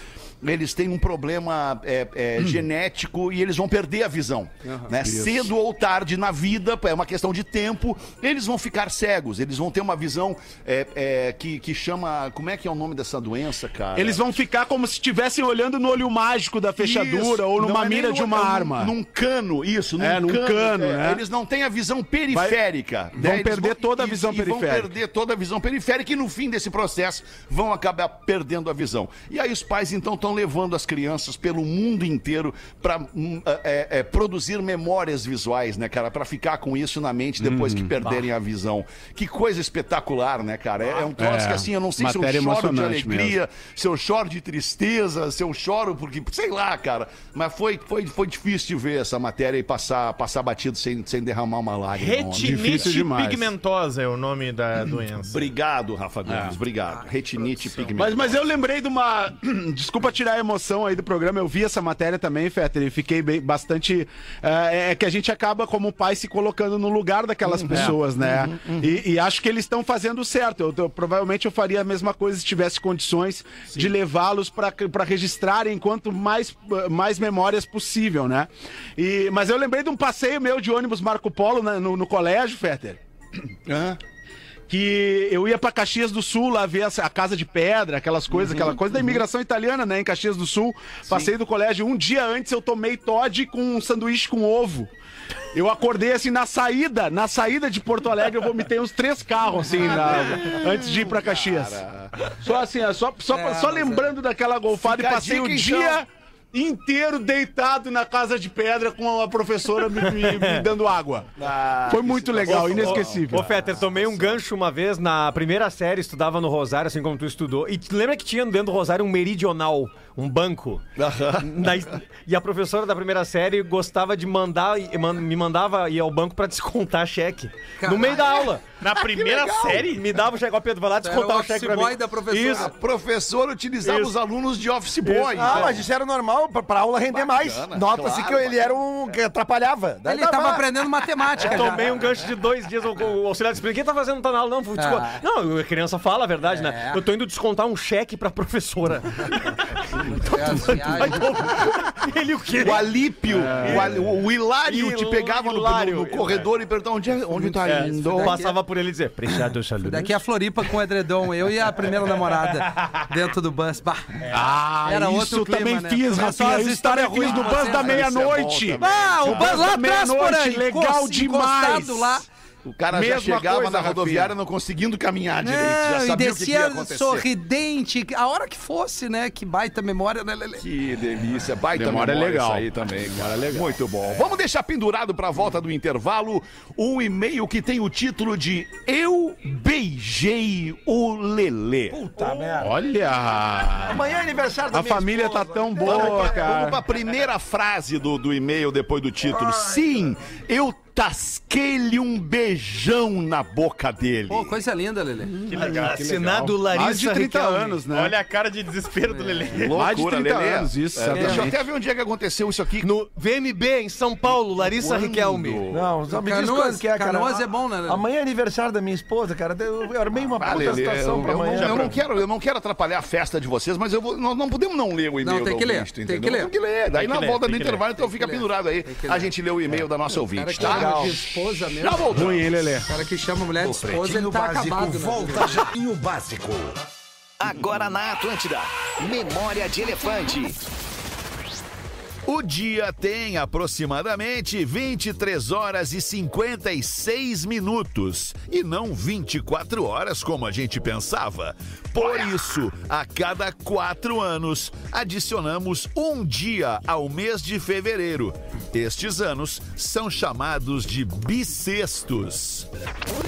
eles têm um problema é, é, Hum. genético e eles vão perder a visão. né? Cedo ou tarde na vida, é uma questão de tempo, eles vão ficar cegos, eles vão ter uma visão é, é, que, que chama. Como é que é o nome dessa doença, cara? Eles vão ficar como se estivessem olhando no olho mágico da fechadura Isso. ou numa é mira no- de uma é num- arma. Num cano, isso, num É, num cano. cano, né? Eles não têm a visão periférica. Vai- né? vão Eles perder toda a visão e Vão periférica. perder toda a visão periférica e no fim desse processo vão acabar perdendo a visão. E aí os pais então estão levando as crianças pelo mundo inteiro para produzir memórias visuais, né, cara? Para ficar com isso na mente depois Hum, que perderem a visão. Que coisa espetacular, né, cara? É, é um troço É, que assim, eu não sei se eu choro de alegria, se eu choro de tristeza, se eu choro porque, sei lá, cara. Mas foi, foi, foi difícil de ver essa matéria e passar, passar batido sem, sem derramar uma lágrima. Retinite demais. pigmentosa é o nome da doença. Obrigado, Rafa Gomes, obrigado. Retinite Mas, pigmentosa. mas eu lembrei de uma. Desculpa tirar a emoção aí do programa. Eu vi essa matéria também, Fetter, e fiquei bem, bastante. É, é que a gente acaba, como pai, se colocando no lugar daquelas pessoas, né? E, e acho que eles estão fazendo certo. Eu, eu- provavelmente eu faria a mesma coisa se tivesse condições de levá-los para registrarem quanto mais, mais memórias possível, né? E, mas eu lembrei de um passeio meu de ônibus Marco Polo né, no, no colégio, Fetter que eu ia pra Caxias do Sul lá ver a Casa de Pedra, aquelas coisas, aquela coisa da imigração italiana, né, em Caxias do Sul. Passei do colégio. Um dia antes eu tomei Todd com um sanduíche com ovo. Eu acordei assim na saída, na saída de Porto Alegre, eu vomitei uns três carros assim, na- antes de ir pra Caxias. Só assim, ó, só, só, só lembrando daquela golfada e passei o dia inteiro deitado na Casa de Pedra com a professora me, me- me dando água. Foi muito legal, inesquecível. Ô, Fetter, tomei um gancho uma vez na primeira série, estudava no Rosário, assim como tu estudou. E lembra que tinha dentro do Rosário um meridional, um banco? Na- e a professora da primeira série gostava de mandar, e man- me mandava ir ao banco pra descontar cheque. No meio da aula. Na primeira série? Me dava o cheque, ó, Pedro, vai lá descontar o o cheque office pra mim. boy da professora. A professora utilizava Isso. os alunos de office boy. Ah, então. mas isso era normal pra, pra aula render mais. Nota-se claro, que ele era um que atrapalhava. Daí Ele tava aprendendo matemática. Tomei um gancho de dois dias, o, o auxiliar disse, quem tá fazendo tá na aula? Não, Ah. não, a criança fala a verdade, né? Eu tô indo descontar um cheque pra professora. É as viagens. Ele o quê? O Alípio, o, Ali- o Hilário te Hilário, pegava no, Hilário. no- no corredor e perguntava onde, é- onde tá É, indo. passava por ele e dizer, preciado saludo. Daqui a Floripa com o edredom, eu e a primeira namorada dentro do bus. Bah, Ah, Era isso outro clima, também né? fiz, Começou Rafinha. as Isso histórias ruins no de Bus da meia-noite. Ah, o O bus lá da atrás, por meia-noite, aí. legal demais. lá. O cara Mesma já chegava coisa, na Rafinha. rodoviária não conseguindo caminhar direito. Já Não, e sabia o que, que ia descia acontecer. sorridente. A hora que fosse, né? Que baita memória, né, Lelê? Que delícia, baita Memória memória legal. isso aí também, cara. Muito bom. Vamos deixar pendurado pra volta do intervalo um e-mail que tem o título de Eu beijei o Lelê. Puta merda. Olha! Amanhã é aniversário da A família tá esposa. tão Vamos boa, pra, cara. vamos pra primeira frase do, do e-mail depois do título. Sim, eu tasquei-lhe um beijão na boca dele. Pô, coisa linda, Lelê. Que legal. Assinado Mais Larissa de 30 Riquelme. anos, né? Olha a cara de desespero do Lelê. mais de 30 Lelê. anos, isso, É, deixa eu até ver onde é que aconteceu isso aqui. No VMB, em São Paulo, Larissa Quando? Riquelme. Não, só me diz Canoas- quando que é, cara. Canoas é bom, né, Lelê? Amanhã é aniversário da minha esposa, cara. Eu armei uma Ah, puta Lelê, situação eu, pra eu não, amanhã. eu não quero, eu não quero atrapalhar a festa de vocês, mas eu vou- nós não podemos não ler o e-mail Não, tem do que ler, ouvinte, tem entendeu? que ler. Tem que ler. Daí na volta do intervalo, então fica pendurado aí. A gente lê o e-mail da nossa ouvinte, tá? Chama de esposa mesmo. Já voltou. Ruim, Lelê? O cara que chama mulher de esposa, ele tá Básico acabado, né? volta já. Pretinho Básico. Agora na Atlântida. Memória de Elefante. O dia tem aproximadamente 23 horas e 56 minutos e não 24 horas como a gente pensava. Por isso, a cada quatro anos, adicionamos um dia ao mês de fevereiro. Estes anos são chamados de bissextos.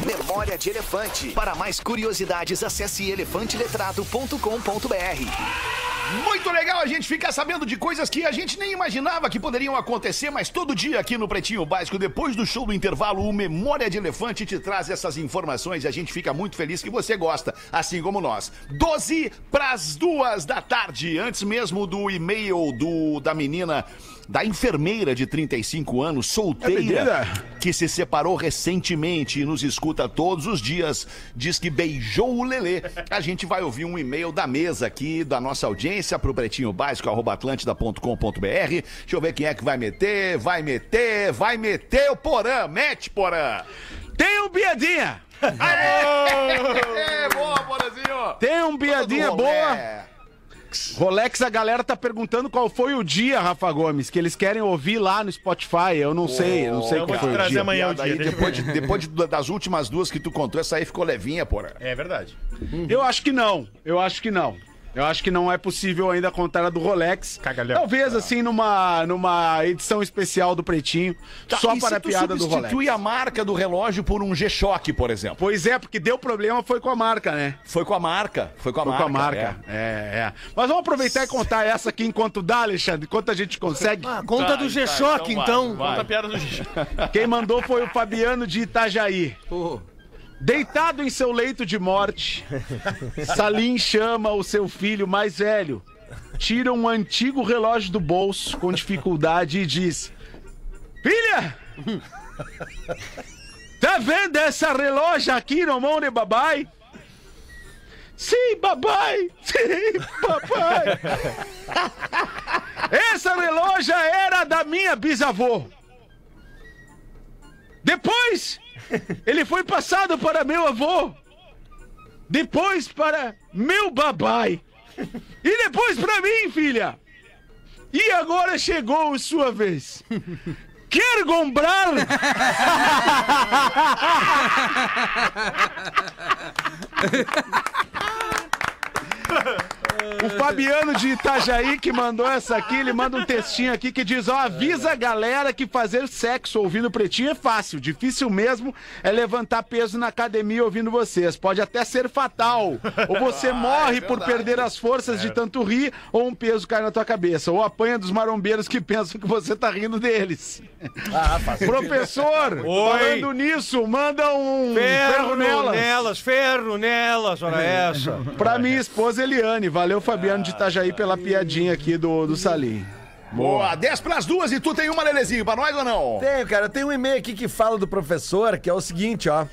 Memória de Elefante. Para mais curiosidades, acesse elefanteletrado.com.br. Muito legal a gente ficar sabendo de coisas que a gente nem imaginava que poderiam acontecer, mas todo dia aqui no Pretinho Básico, depois do show do intervalo, o Memória de Elefante te traz essas informações e a gente fica muito feliz que você gosta, assim como nós. 12 pras duas da tarde, antes mesmo do e-mail do da menina da enfermeira de 35 anos, solteira, que se separou recentemente e nos escuta todos os dias, diz que beijou o Lelê. A gente vai ouvir um e-mail da mesa aqui, da nossa audiência, pro pretinho básico, atlântida.com.br. Deixa eu ver quem é que vai meter, vai meter, vai meter o Porã, mete Porã. Tem um piadinha! Aê! boa, Porãzinho! Tem um piadinha Todo boa! Rolex, a galera tá perguntando qual foi o dia, Rafa Gomes, que eles querem ouvir lá no Spotify. Eu não sei, eu não sei eu qual foi o trazer dia. amanhã o dia. depois, de- depois de- das últimas duas que tu contou, essa aí ficou levinha, Porã. É verdade. Eu acho que não. Eu acho que não. Eu acho que não é possível ainda contar a do Rolex. Cagalhão. Talvez assim numa, numa edição especial do Pretinho, Tá, só e para se a tu piada do Rolex. substitui a marca do relógio por um G-Shock, por exemplo. Pois é, porque deu problema foi com a marca, né? Foi com a marca. Foi com a Foi marca. com a marca. É. é, Mas vamos aproveitar e contar essa aqui enquanto dá, Alexandre, enquanto a gente consegue. Ah, conta do G-Shock, então. Conta a piada do G. Quem mandou foi o Fabiano de Itajaí. Deitado em seu leito de morte, Salim chama o seu filho mais velho, tira um antigo relógio do bolso com dificuldade e diz: Filha! Tá vendo essa relógio aqui no mão de babai? Sim, babai! Sim, papai! Essa relógio era da minha bisavô. Depois, ele foi passado para meu avô. Depois para meu babai. E depois para mim, filha. E agora chegou sua vez. Quer comprar? O Fabiano de Itajaí que mandou essa aqui, ele manda um textinho aqui que diz: ó, avisa a galera que fazer sexo ouvindo pretinho é fácil. Difícil mesmo é levantar peso na academia ouvindo vocês. Pode até ser fatal. Ou você morre por perder as forças de tanto rir, ou um peso cai na tua cabeça. Ou apanha dos marombeiros que pensam que você tá rindo deles. Professor, falando nisso, manda um Ferro nelas. nelas, ferro nelas, ora essa. Pra minha esposa Eliane. Valeu, Fabiano de Itajaí, pela piadinha aqui do, do Salim. Boa, 10 pras duas e tu tem uma Lelezinho pra nós ou não? Tenho, cara. Tem um e-mail aqui que fala do professor, que é o seguinte, ó.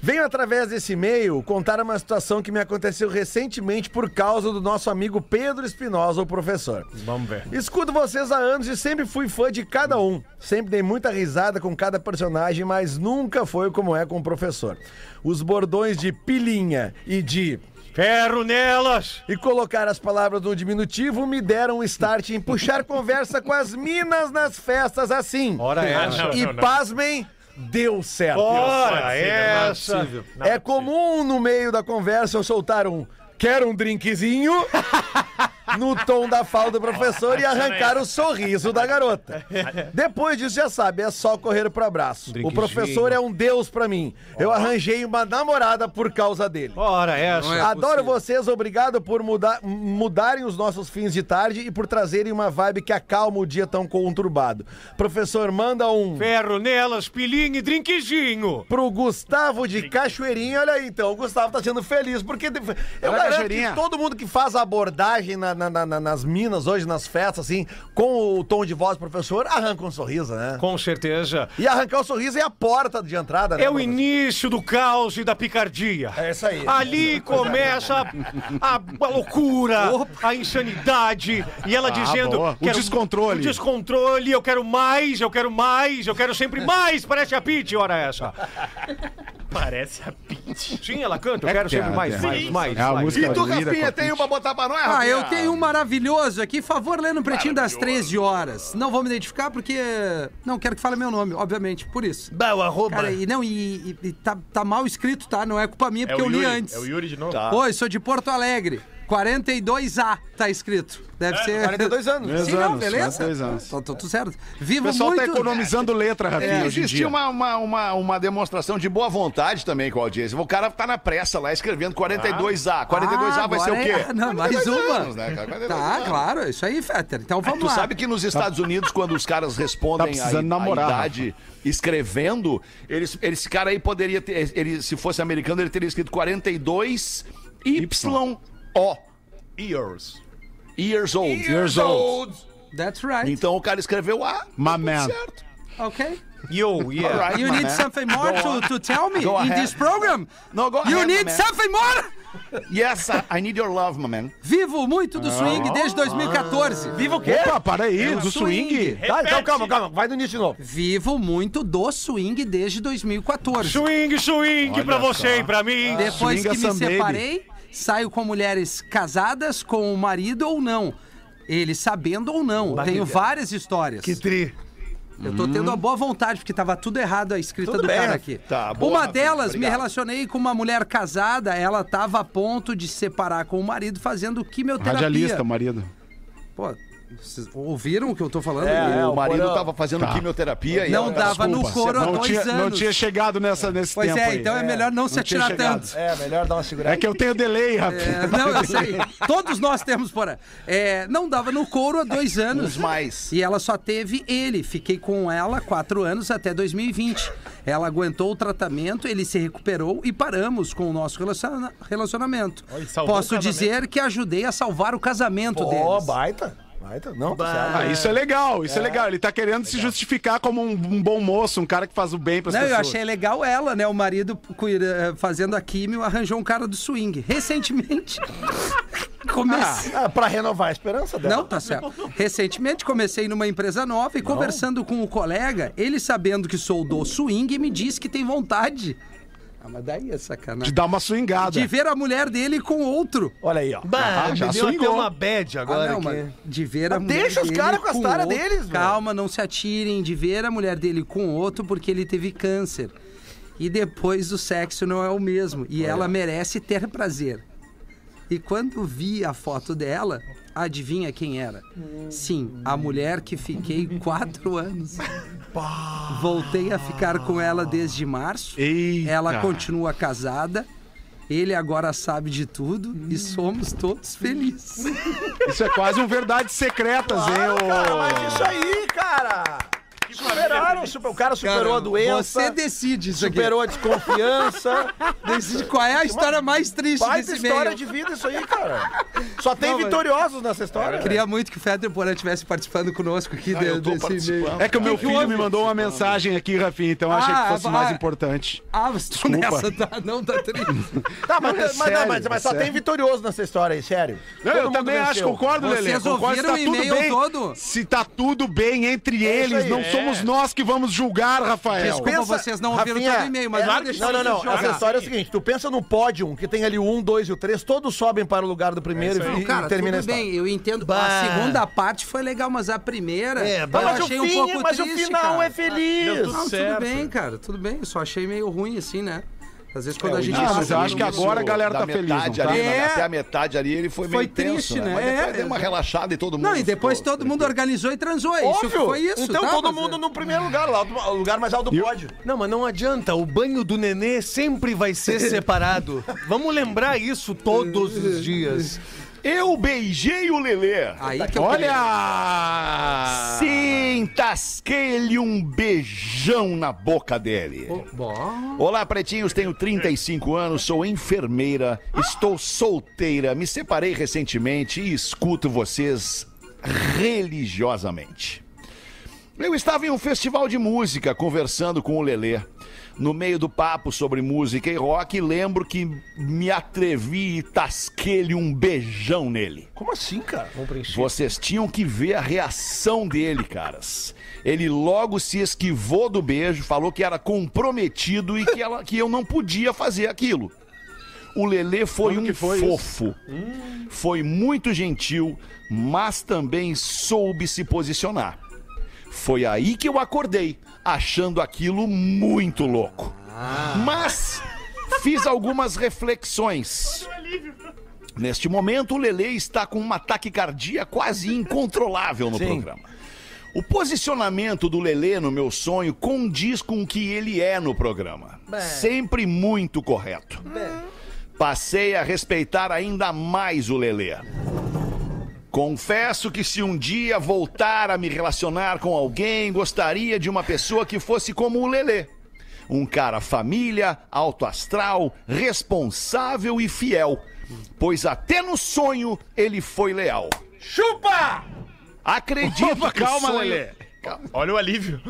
Venho através desse e-mail contar uma situação que me aconteceu recentemente por causa do nosso amigo Pedro Espinosa, o professor. Vamos ver. Escuto vocês há anos e sempre fui fã de cada um. Sempre dei muita risada com cada personagem, mas nunca foi como é com o professor. Os bordões de pilinha e de Ferro nelas! e colocar as palavras no diminutivo me deram um start em puxar conversa com as minas nas festas assim. Ora essa. não, E não, não. pasmem, deu certo. Ora é essa! é comum no meio da conversa eu soltar um quer um drinkzinho no tom da fala do professor e arrancar o sorriso da garota. Depois disso, já sabe, é só correr pro abraço. O professor é um deus pra mim. Eu arranjei uma namorada por causa dele. Ora essa! é Adoro vocês, obrigado por mudar, mudarem os nossos fins de tarde e por trazerem uma vibe que acalma o dia tão conturbado. Professor, manda um Ferro nelas, pilinha e drinkzinho! pro Gustavo de Cachoeirinha. Olha aí, então, o Gustavo tá sendo feliz porque eu Olha, garanto Cachoeirinha. que todo mundo que faz abordagem na- na- na- na- nas minas hoje, nas festas, assim, com o tom de voz do professor, arranca um sorriso, né? Com certeza. E arrancar o sorriso é a porta de entrada, né? É o início do caos e da picardia. É isso aí. Ali começa a, a loucura, a insanidade, e ela dizendo... boa. O descontrole. O descontrole, eu quero mais, eu quero mais, eu quero sempre mais, parece a Pete, ora essa. Parece a Pitty. Sim, ela canta, eu É quero que sempre é, mais, é. mais, mais. É a mais. música E tu, Rafinha, tem um pra botar pra nós, Ah, Rafinha? eu tenho um maravilhoso aqui. Favor, lendo um pretinho das 13 horas. Não vou me identificar porque não quero que fale meu nome, obviamente, por isso. Bah, o arroba. Cara, e não, e, e- e tá, tá mal escrito, tá? Não é culpa minha, É porque eu li Yuri. antes. É o Yuri de novo. Tá. Oi, sou de Porto Alegre. 42A tá escrito. Deve ser. 42 anos. Dois Sim, não, anos, beleza? dois anos. Então, tá tudo certo. O Vivo pessoal muito. tá economizando letra, Rafinha, É, existia uma, uma, uma, uma demonstração de boa vontade também com a audiência. O cara tá na pressa lá escrevendo 42A. 42A Ah, vai ser o quê? é- Não, mais 42 uma. anos, né, cara? 42 Tá, anos. claro, é isso aí, Fetter. Então vamos Tu lá. sabe que nos Estados Unidos, quando os caras Tá respondem a, precisando a namorar, idade escrevendo, eles, esse cara aí poderia ter, ele, se fosse americano, ele teria escrito 42 YO. Years. Years old. Years old. That's right. Então o cara escreveu A. My tudo man. Certo. Ok. Yo, yeah. Alright, You need man. something more to, to tell me Go in ahead. this program? No, go You ahead, need man. something more? Yes, I, I need your love, my man. Vivo muito do swing desde 2014. Viva o quê? Opa, para aí, do swing. Tá, então calma, calma. Vai no início de novo. Vivo muito do swing desde 2014. Swing, swing pra você e pra mim. Depois swing que é me some baby. Saio com mulheres casadas com o marido ou não. Ele sabendo ou não. Tenho várias histórias. Que tri. Eu tô tendo a boa vontade, porque tava tudo errado a escrita Tudo do bem, cara aqui. Tá, boa, uma delas, me relacionei com uma mulher casada, ela tava a ponto de se separar com o marido fazendo quimioterapia. Radialista, marido. Pô, vocês ouviram o que eu tô falando? É, o o marido tava fazendo quimioterapia e Não dava no couro há Não dois tinha, anos. não tinha chegado nessa, nesse Pois tempo é, aí. então é melhor não se não tinha atirar tanto. É, melhor dar uma segurada. É que eu tenho delay, Rafinha. É, não, eu sei. Todos nós temos, porra. É, não dava no couro há dois anos. Uns mais. E ela só teve ele. Fiquei com ela quatro anos até 2020. Ela aguentou o tratamento, ele se recuperou e paramos com o nosso relaciona- relacionamento. Salvou Posso dizer que ajudei a salvar o casamento Ó, deles. baita. Baita. Não, tá certo. Ah, isso é legal, isso é, legal. Ele tá querendo se justificar como um, um bom moço, um cara que faz o bem pras Não, eu pessoas. achei legal ela, né? O marido cuida- fazendo a químio arranjou um cara do swing. Recentemente. Comecei. Ah, pra renovar a esperança dela. Não, tá certo. Recentemente comecei numa empresa nova e conversando com o colega, ele sabendo que sou do swing, me disse que tem vontade. Ah, mas daí é De sacanagem. dar uma swingada. De ver a mulher dele com outro. Olha aí, ó. Bah, já me deu até swingou. uma bad Ah, agora não, aqui. mas de ver a Mas mulher deixa os dele caras com a história outro. deles, velho. Calma, não se atirem. De ver a mulher dele com outro porque ele teve câncer. E depois o sexo não é o mesmo. E ela merece ter prazer. E quando vi a foto dela, adivinha quem era? Sim, a mulher que fiquei quatro anos. Voltei a ficar com ela desde março. Eita. Ela continua casada. Ele agora sabe de tudo e somos todos felizes. Isso é quase um verdades secretas, hein? ô- Cara, mas isso aí, cara. Superaram, super- o cara superou Cara, a doença. Você decide isso aqui. Superou a desconfiança. Decide qual é a história mais triste Baita desse história meio. de vida isso aí, cara. Só tem Não, vitoriosos nessa história. Queria muito que o Feder Porã estivesse participando conosco aqui Ah, de- eu tô desse meio. participando. É que o meu que filho me mandou uma mensagem aqui, Rafinha, então eu achei Ah, que fosse ah, mais ah. importante. Ah, mas tu nessa, tá? Não tá triste. Tá, mas, Não, é mas, sério, mas, mas só é sério. tem vitorioso nessa história aí, sério. Não, Todo eu também venceu. acho, concordo, Vocês Lelê. Concordo se ouviram tá o tudo e-mail bem. todo? Se tá tudo bem entre É eles, não É. somos nós que vamos julgar, Rafael. Desculpa, Pensa- vocês não ouviram Rafinha, todo o e-mail, mas é- vai deixar Não, não, não. eu jogar. Essa história é o seguinte: tu pensa no pódio, que tem ali o 1, 2 e o 3, todos sobem para o lugar do primeiro e, e Cara, termina a tudo bem, eu entendo. Bah. A segunda parte foi legal, mas a primeira É, eu bah, mas, achei o um pouco mas triste, o final cara. é feliz. Tudo Não, tudo bem, cara, tudo bem. Eu só achei meio ruim assim, né? Às vezes quando a gente Ah, mas eu acho que agora a galera tá feliz, tá? ali, É. Até a metade ali ele foi, Foi meio tenso, triste, né? Mas É, deu uma relaxada e todo mundo Não, e depois ficou todo mundo organizou e transou. é Óbvio. Isso foi isso. Então tá? todo Mas, mundo é. no primeiro lugar, lá, o lugar mais alto do pódio. Não, mas não adianta. O banho do nenê sempre vai ser separado. Vamos lembrar isso todos os dias. Eu beijei o Lelê. Aí que eu. Olha! Sim, tasquei-lhe um beijão na boca dele. Bom. Olá, pretinhos, tenho 35 anos, sou enfermeira, estou solteira, me separei recentemente e escuto vocês religiosamente. Eu estava em um festival de música conversando com o Lelê. No meio do papo sobre música e rock, lembro que me atrevi e tasquei-lhe um beijão nele. Como assim, cara? Vocês tinham que ver a reação dele, caras. Ele logo se esquivou do beijo, falou que era comprometido e que, ela, que eu não podia fazer aquilo. O Lelê foi Como um foi fofo. Foi muito gentil, mas também soube se posicionar. Foi aí que eu acordei, achando aquilo muito louco. Mas fiz algumas reflexões. Neste momento, o Lelê está com uma taquicardia quase incontrolável no programa. O posicionamento do Lelê no meu sonho condiz com o que ele é no programa. Sempre muito correto. Passei a respeitar ainda mais o Lelê. Confesso que se um dia voltar a me relacionar com alguém, gostaria de uma pessoa que fosse como o Lelê. Um cara família, alto astral, responsável e fiel. Pois até no sonho ele foi leal. Chupa! Acredito Opa, que o calma, sonho... Lelê. Olha o alívio.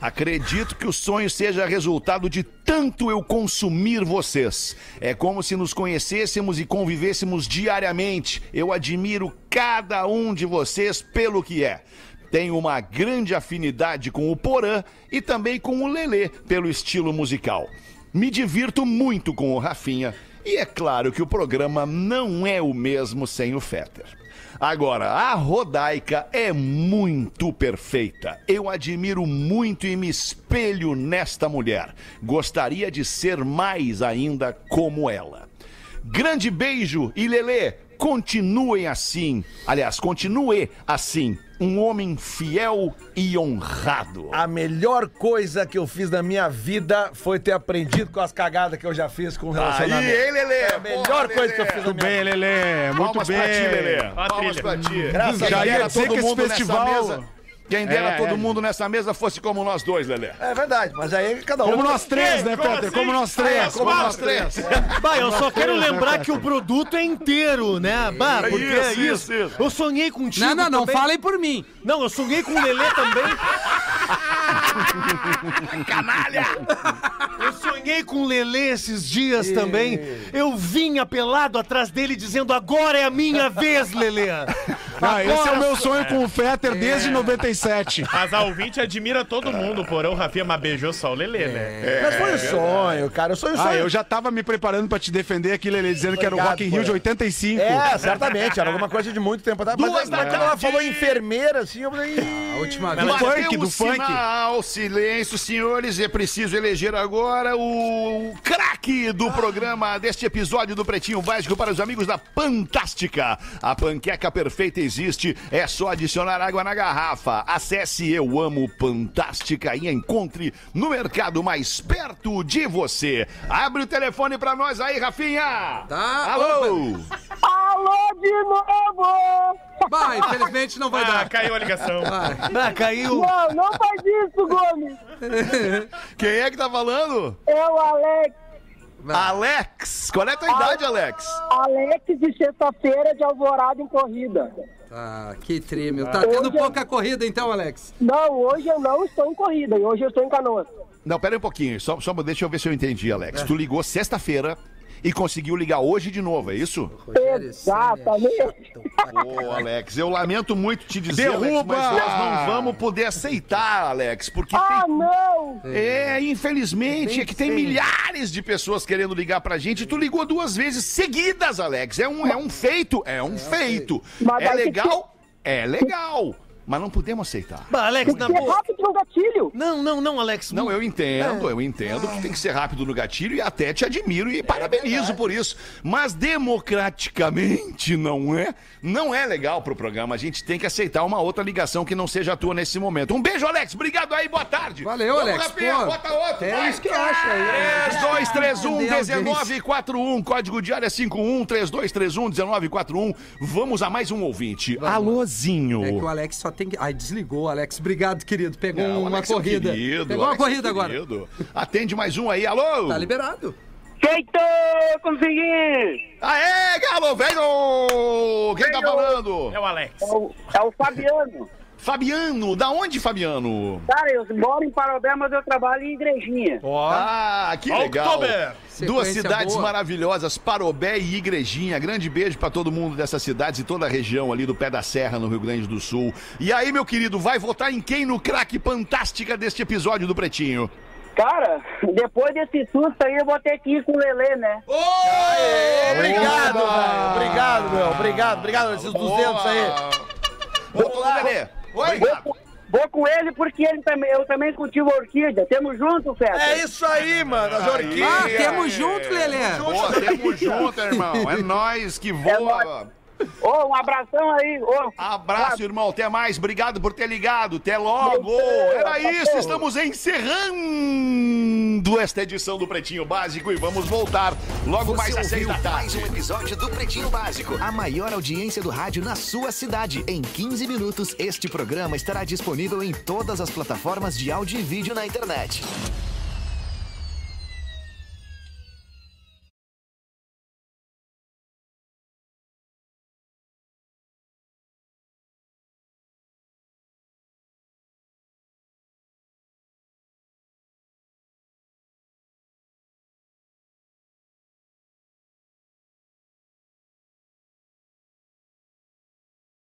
Acredito que o sonho seja resultado de tanto eu consumir vocês. É como se nos conhecêssemos e convivêssemos diariamente. Eu admiro cada um de vocês pelo que é. Tenho uma grande afinidade com o Porã e também com o Lelê pelo estilo musical. Me divirto muito com o Rafinha e é claro que o programa não é o mesmo sem o Fetter. Agora, a Rodaica é muito perfeita. Eu admiro muito e me espelho nesta mulher. Gostaria de ser mais ainda como ela. Grande beijo e Lelê, continuem assim. Aliás, continue assim. Um homem fiel e honrado. A melhor coisa que eu fiz na minha vida foi ter aprendido com as cagadas que eu já fiz com o Aí, relacionamento. hein, Lelê? É a melhor coisa que eu fiz na Muito minha bem, Lelê. Muito Palmas bem. pra ti, Lelê. a Palmas pra ti. Graças Já ia dera dizer todo que esse festival- mesa- Quem dera É, todo é. mundo nessa mesa fosse como nós dois, Lelê. É verdade, mas aí cada um. Como nós três, né, Peter? Como nós três. Como nós três. Bah, eu só quero né, lembrar que o produto é inteiro, né? Bah, porque Isso, é isso. isso, isso. Eu sonhei contigo Não, não, não também. falem por mim. Não, eu sonhei com o Lelê também. Canalha! Eu sonhei com o Lelê esses dias também. Eu vinha pelado atrás dele dizendo: agora é a minha vez, Lelê. Ah, esse é o meu sonho com o Fetter desde 97. Mas a ouvinte admira todo mundo, porém o Rafinha, mas beijou só o Lelê, né? Mas foi um sonho, cara. Eu sonho, sonho. Ah, eu já tava me preparando pra te defender aqui, Lelê, dizendo que era o Obrigado, Rock in Rio de Porã. 85. É, certamente. Era alguma coisa de muito tempo atrás. Mas Duas da quando ela tarde. falou enfermeira, assim, eu falei. A última Do vez. funk, Bateu do funk. Sinal, silêncio, senhores. É preciso eleger agora o craque do programa deste episódio do Pretinho Básico para os amigos da Fantástica. A panqueca perfeita existe, é só adicionar água na garrafa. Acesse Eu Amo Fantástica e encontre no mercado mais perto de você. Abre o telefone para nós aí, Rafinha. Tá, Alô. Alô de novo! Vai, infelizmente não vai Ah, dar. caiu a ligação. Ah, caiu. Não, não faz isso, Gomes! Quem é que tá falando? É o Alex. Alex. Qual é a tua idade, Alex? Alex de sexta-feira de Alvorada em corrida. Tá, que tri, meu. Tá tendo Hoje é- pouca corrida então, Alex? Não, hoje eu não estou em corrida, e hoje eu estou em canoas. Não, pera aí um pouquinho. Só, só deixa eu ver se eu entendi, Alex. Tu ligou sexta-feira e conseguiu ligar hoje de novo, é isso? Exatamente. Ô, Alex, eu lamento muito te dizer, Alex, Derruba! mas nós não vamos poder aceitar, Alex, porque Ah, tem... não! É, infelizmente, é que tem milhares de pessoas querendo ligar pra gente e tu ligou duas vezes seguidas, Alex. É um, é um feito, é um feito. Mas É ter legal? É legal. Mas não podemos aceitar. Bah, Alex, na Ser boa. rápido no gatilho. Não, não, não, Alex. Não, eu entendo, eu entendo que tem que ser rápido no gatilho e até te admiro e parabenizo por isso. Mas democraticamente não é? Não é legal pro programa. A gente tem que aceitar uma outra ligação que não seja a tua nesse momento. Um beijo, Alex. Obrigado aí, boa tarde. Valeu, Vamos, Alex. Rafinha, Pô, bota outro. É vai. isso que eu acho aí. 3, 2, 3, 1, Entendeu, 1941, código de área 51, 3, 2, 3, 1, 1941. Vamos a mais um ouvinte. Alôzinho. É que o Alex só tem que. Ai, desligou, Alex. Obrigado, querido. Pegou Não, uma Alex é corrida. querido, Pegou uma Alex é corrida agora. querido. Atende mais um aí, alô? Tá liberado. Feito! Consegui! Aê, galo velho! Quem tá falando? É o Alex. É o, é o Fabiano. Fabiano, da onde, Fabiano? Cara, eu moro em Parobé, mas eu trabalho em igrejinha. Ah, que legal. Duas Sequência cidades boa. maravilhosas, Parobé e Igrejinha. Grande beijo pra todo mundo dessas cidades e toda a região ali do pé da serra, no Rio Grande do Sul. E aí, meu querido, vai votar em quem no craque fantástica deste episódio do Pretinho? Cara, depois desse susto aí, eu vou ter que ir com o Lelê, né? Obrigado, velho. Obrigado, meu. Obrigado, obrigado. Esses 200 aí. Votou no Lelê. Oi? Vou, vou com ele porque ele também, eu também cultivo orquídea. Temos junto, Feta. É isso aí, mano. As Ah, orquídeas. temos junto, Lelê. Boa, temos junto, irmão. É nós que voa. Ô, um abração aí. Ô, Abraço, irmão. Até mais. Obrigado por ter ligado. Até logo. Era isso. Estamos encerrando esta edição do Pretinho Básico e vamos voltar logo mais Você às seis da mais tarde. um episódio do Pretinho Básico. A maior audiência do rádio na sua cidade. Em 15 minutos, este programa estará disponível em todas as plataformas de áudio e vídeo na internet.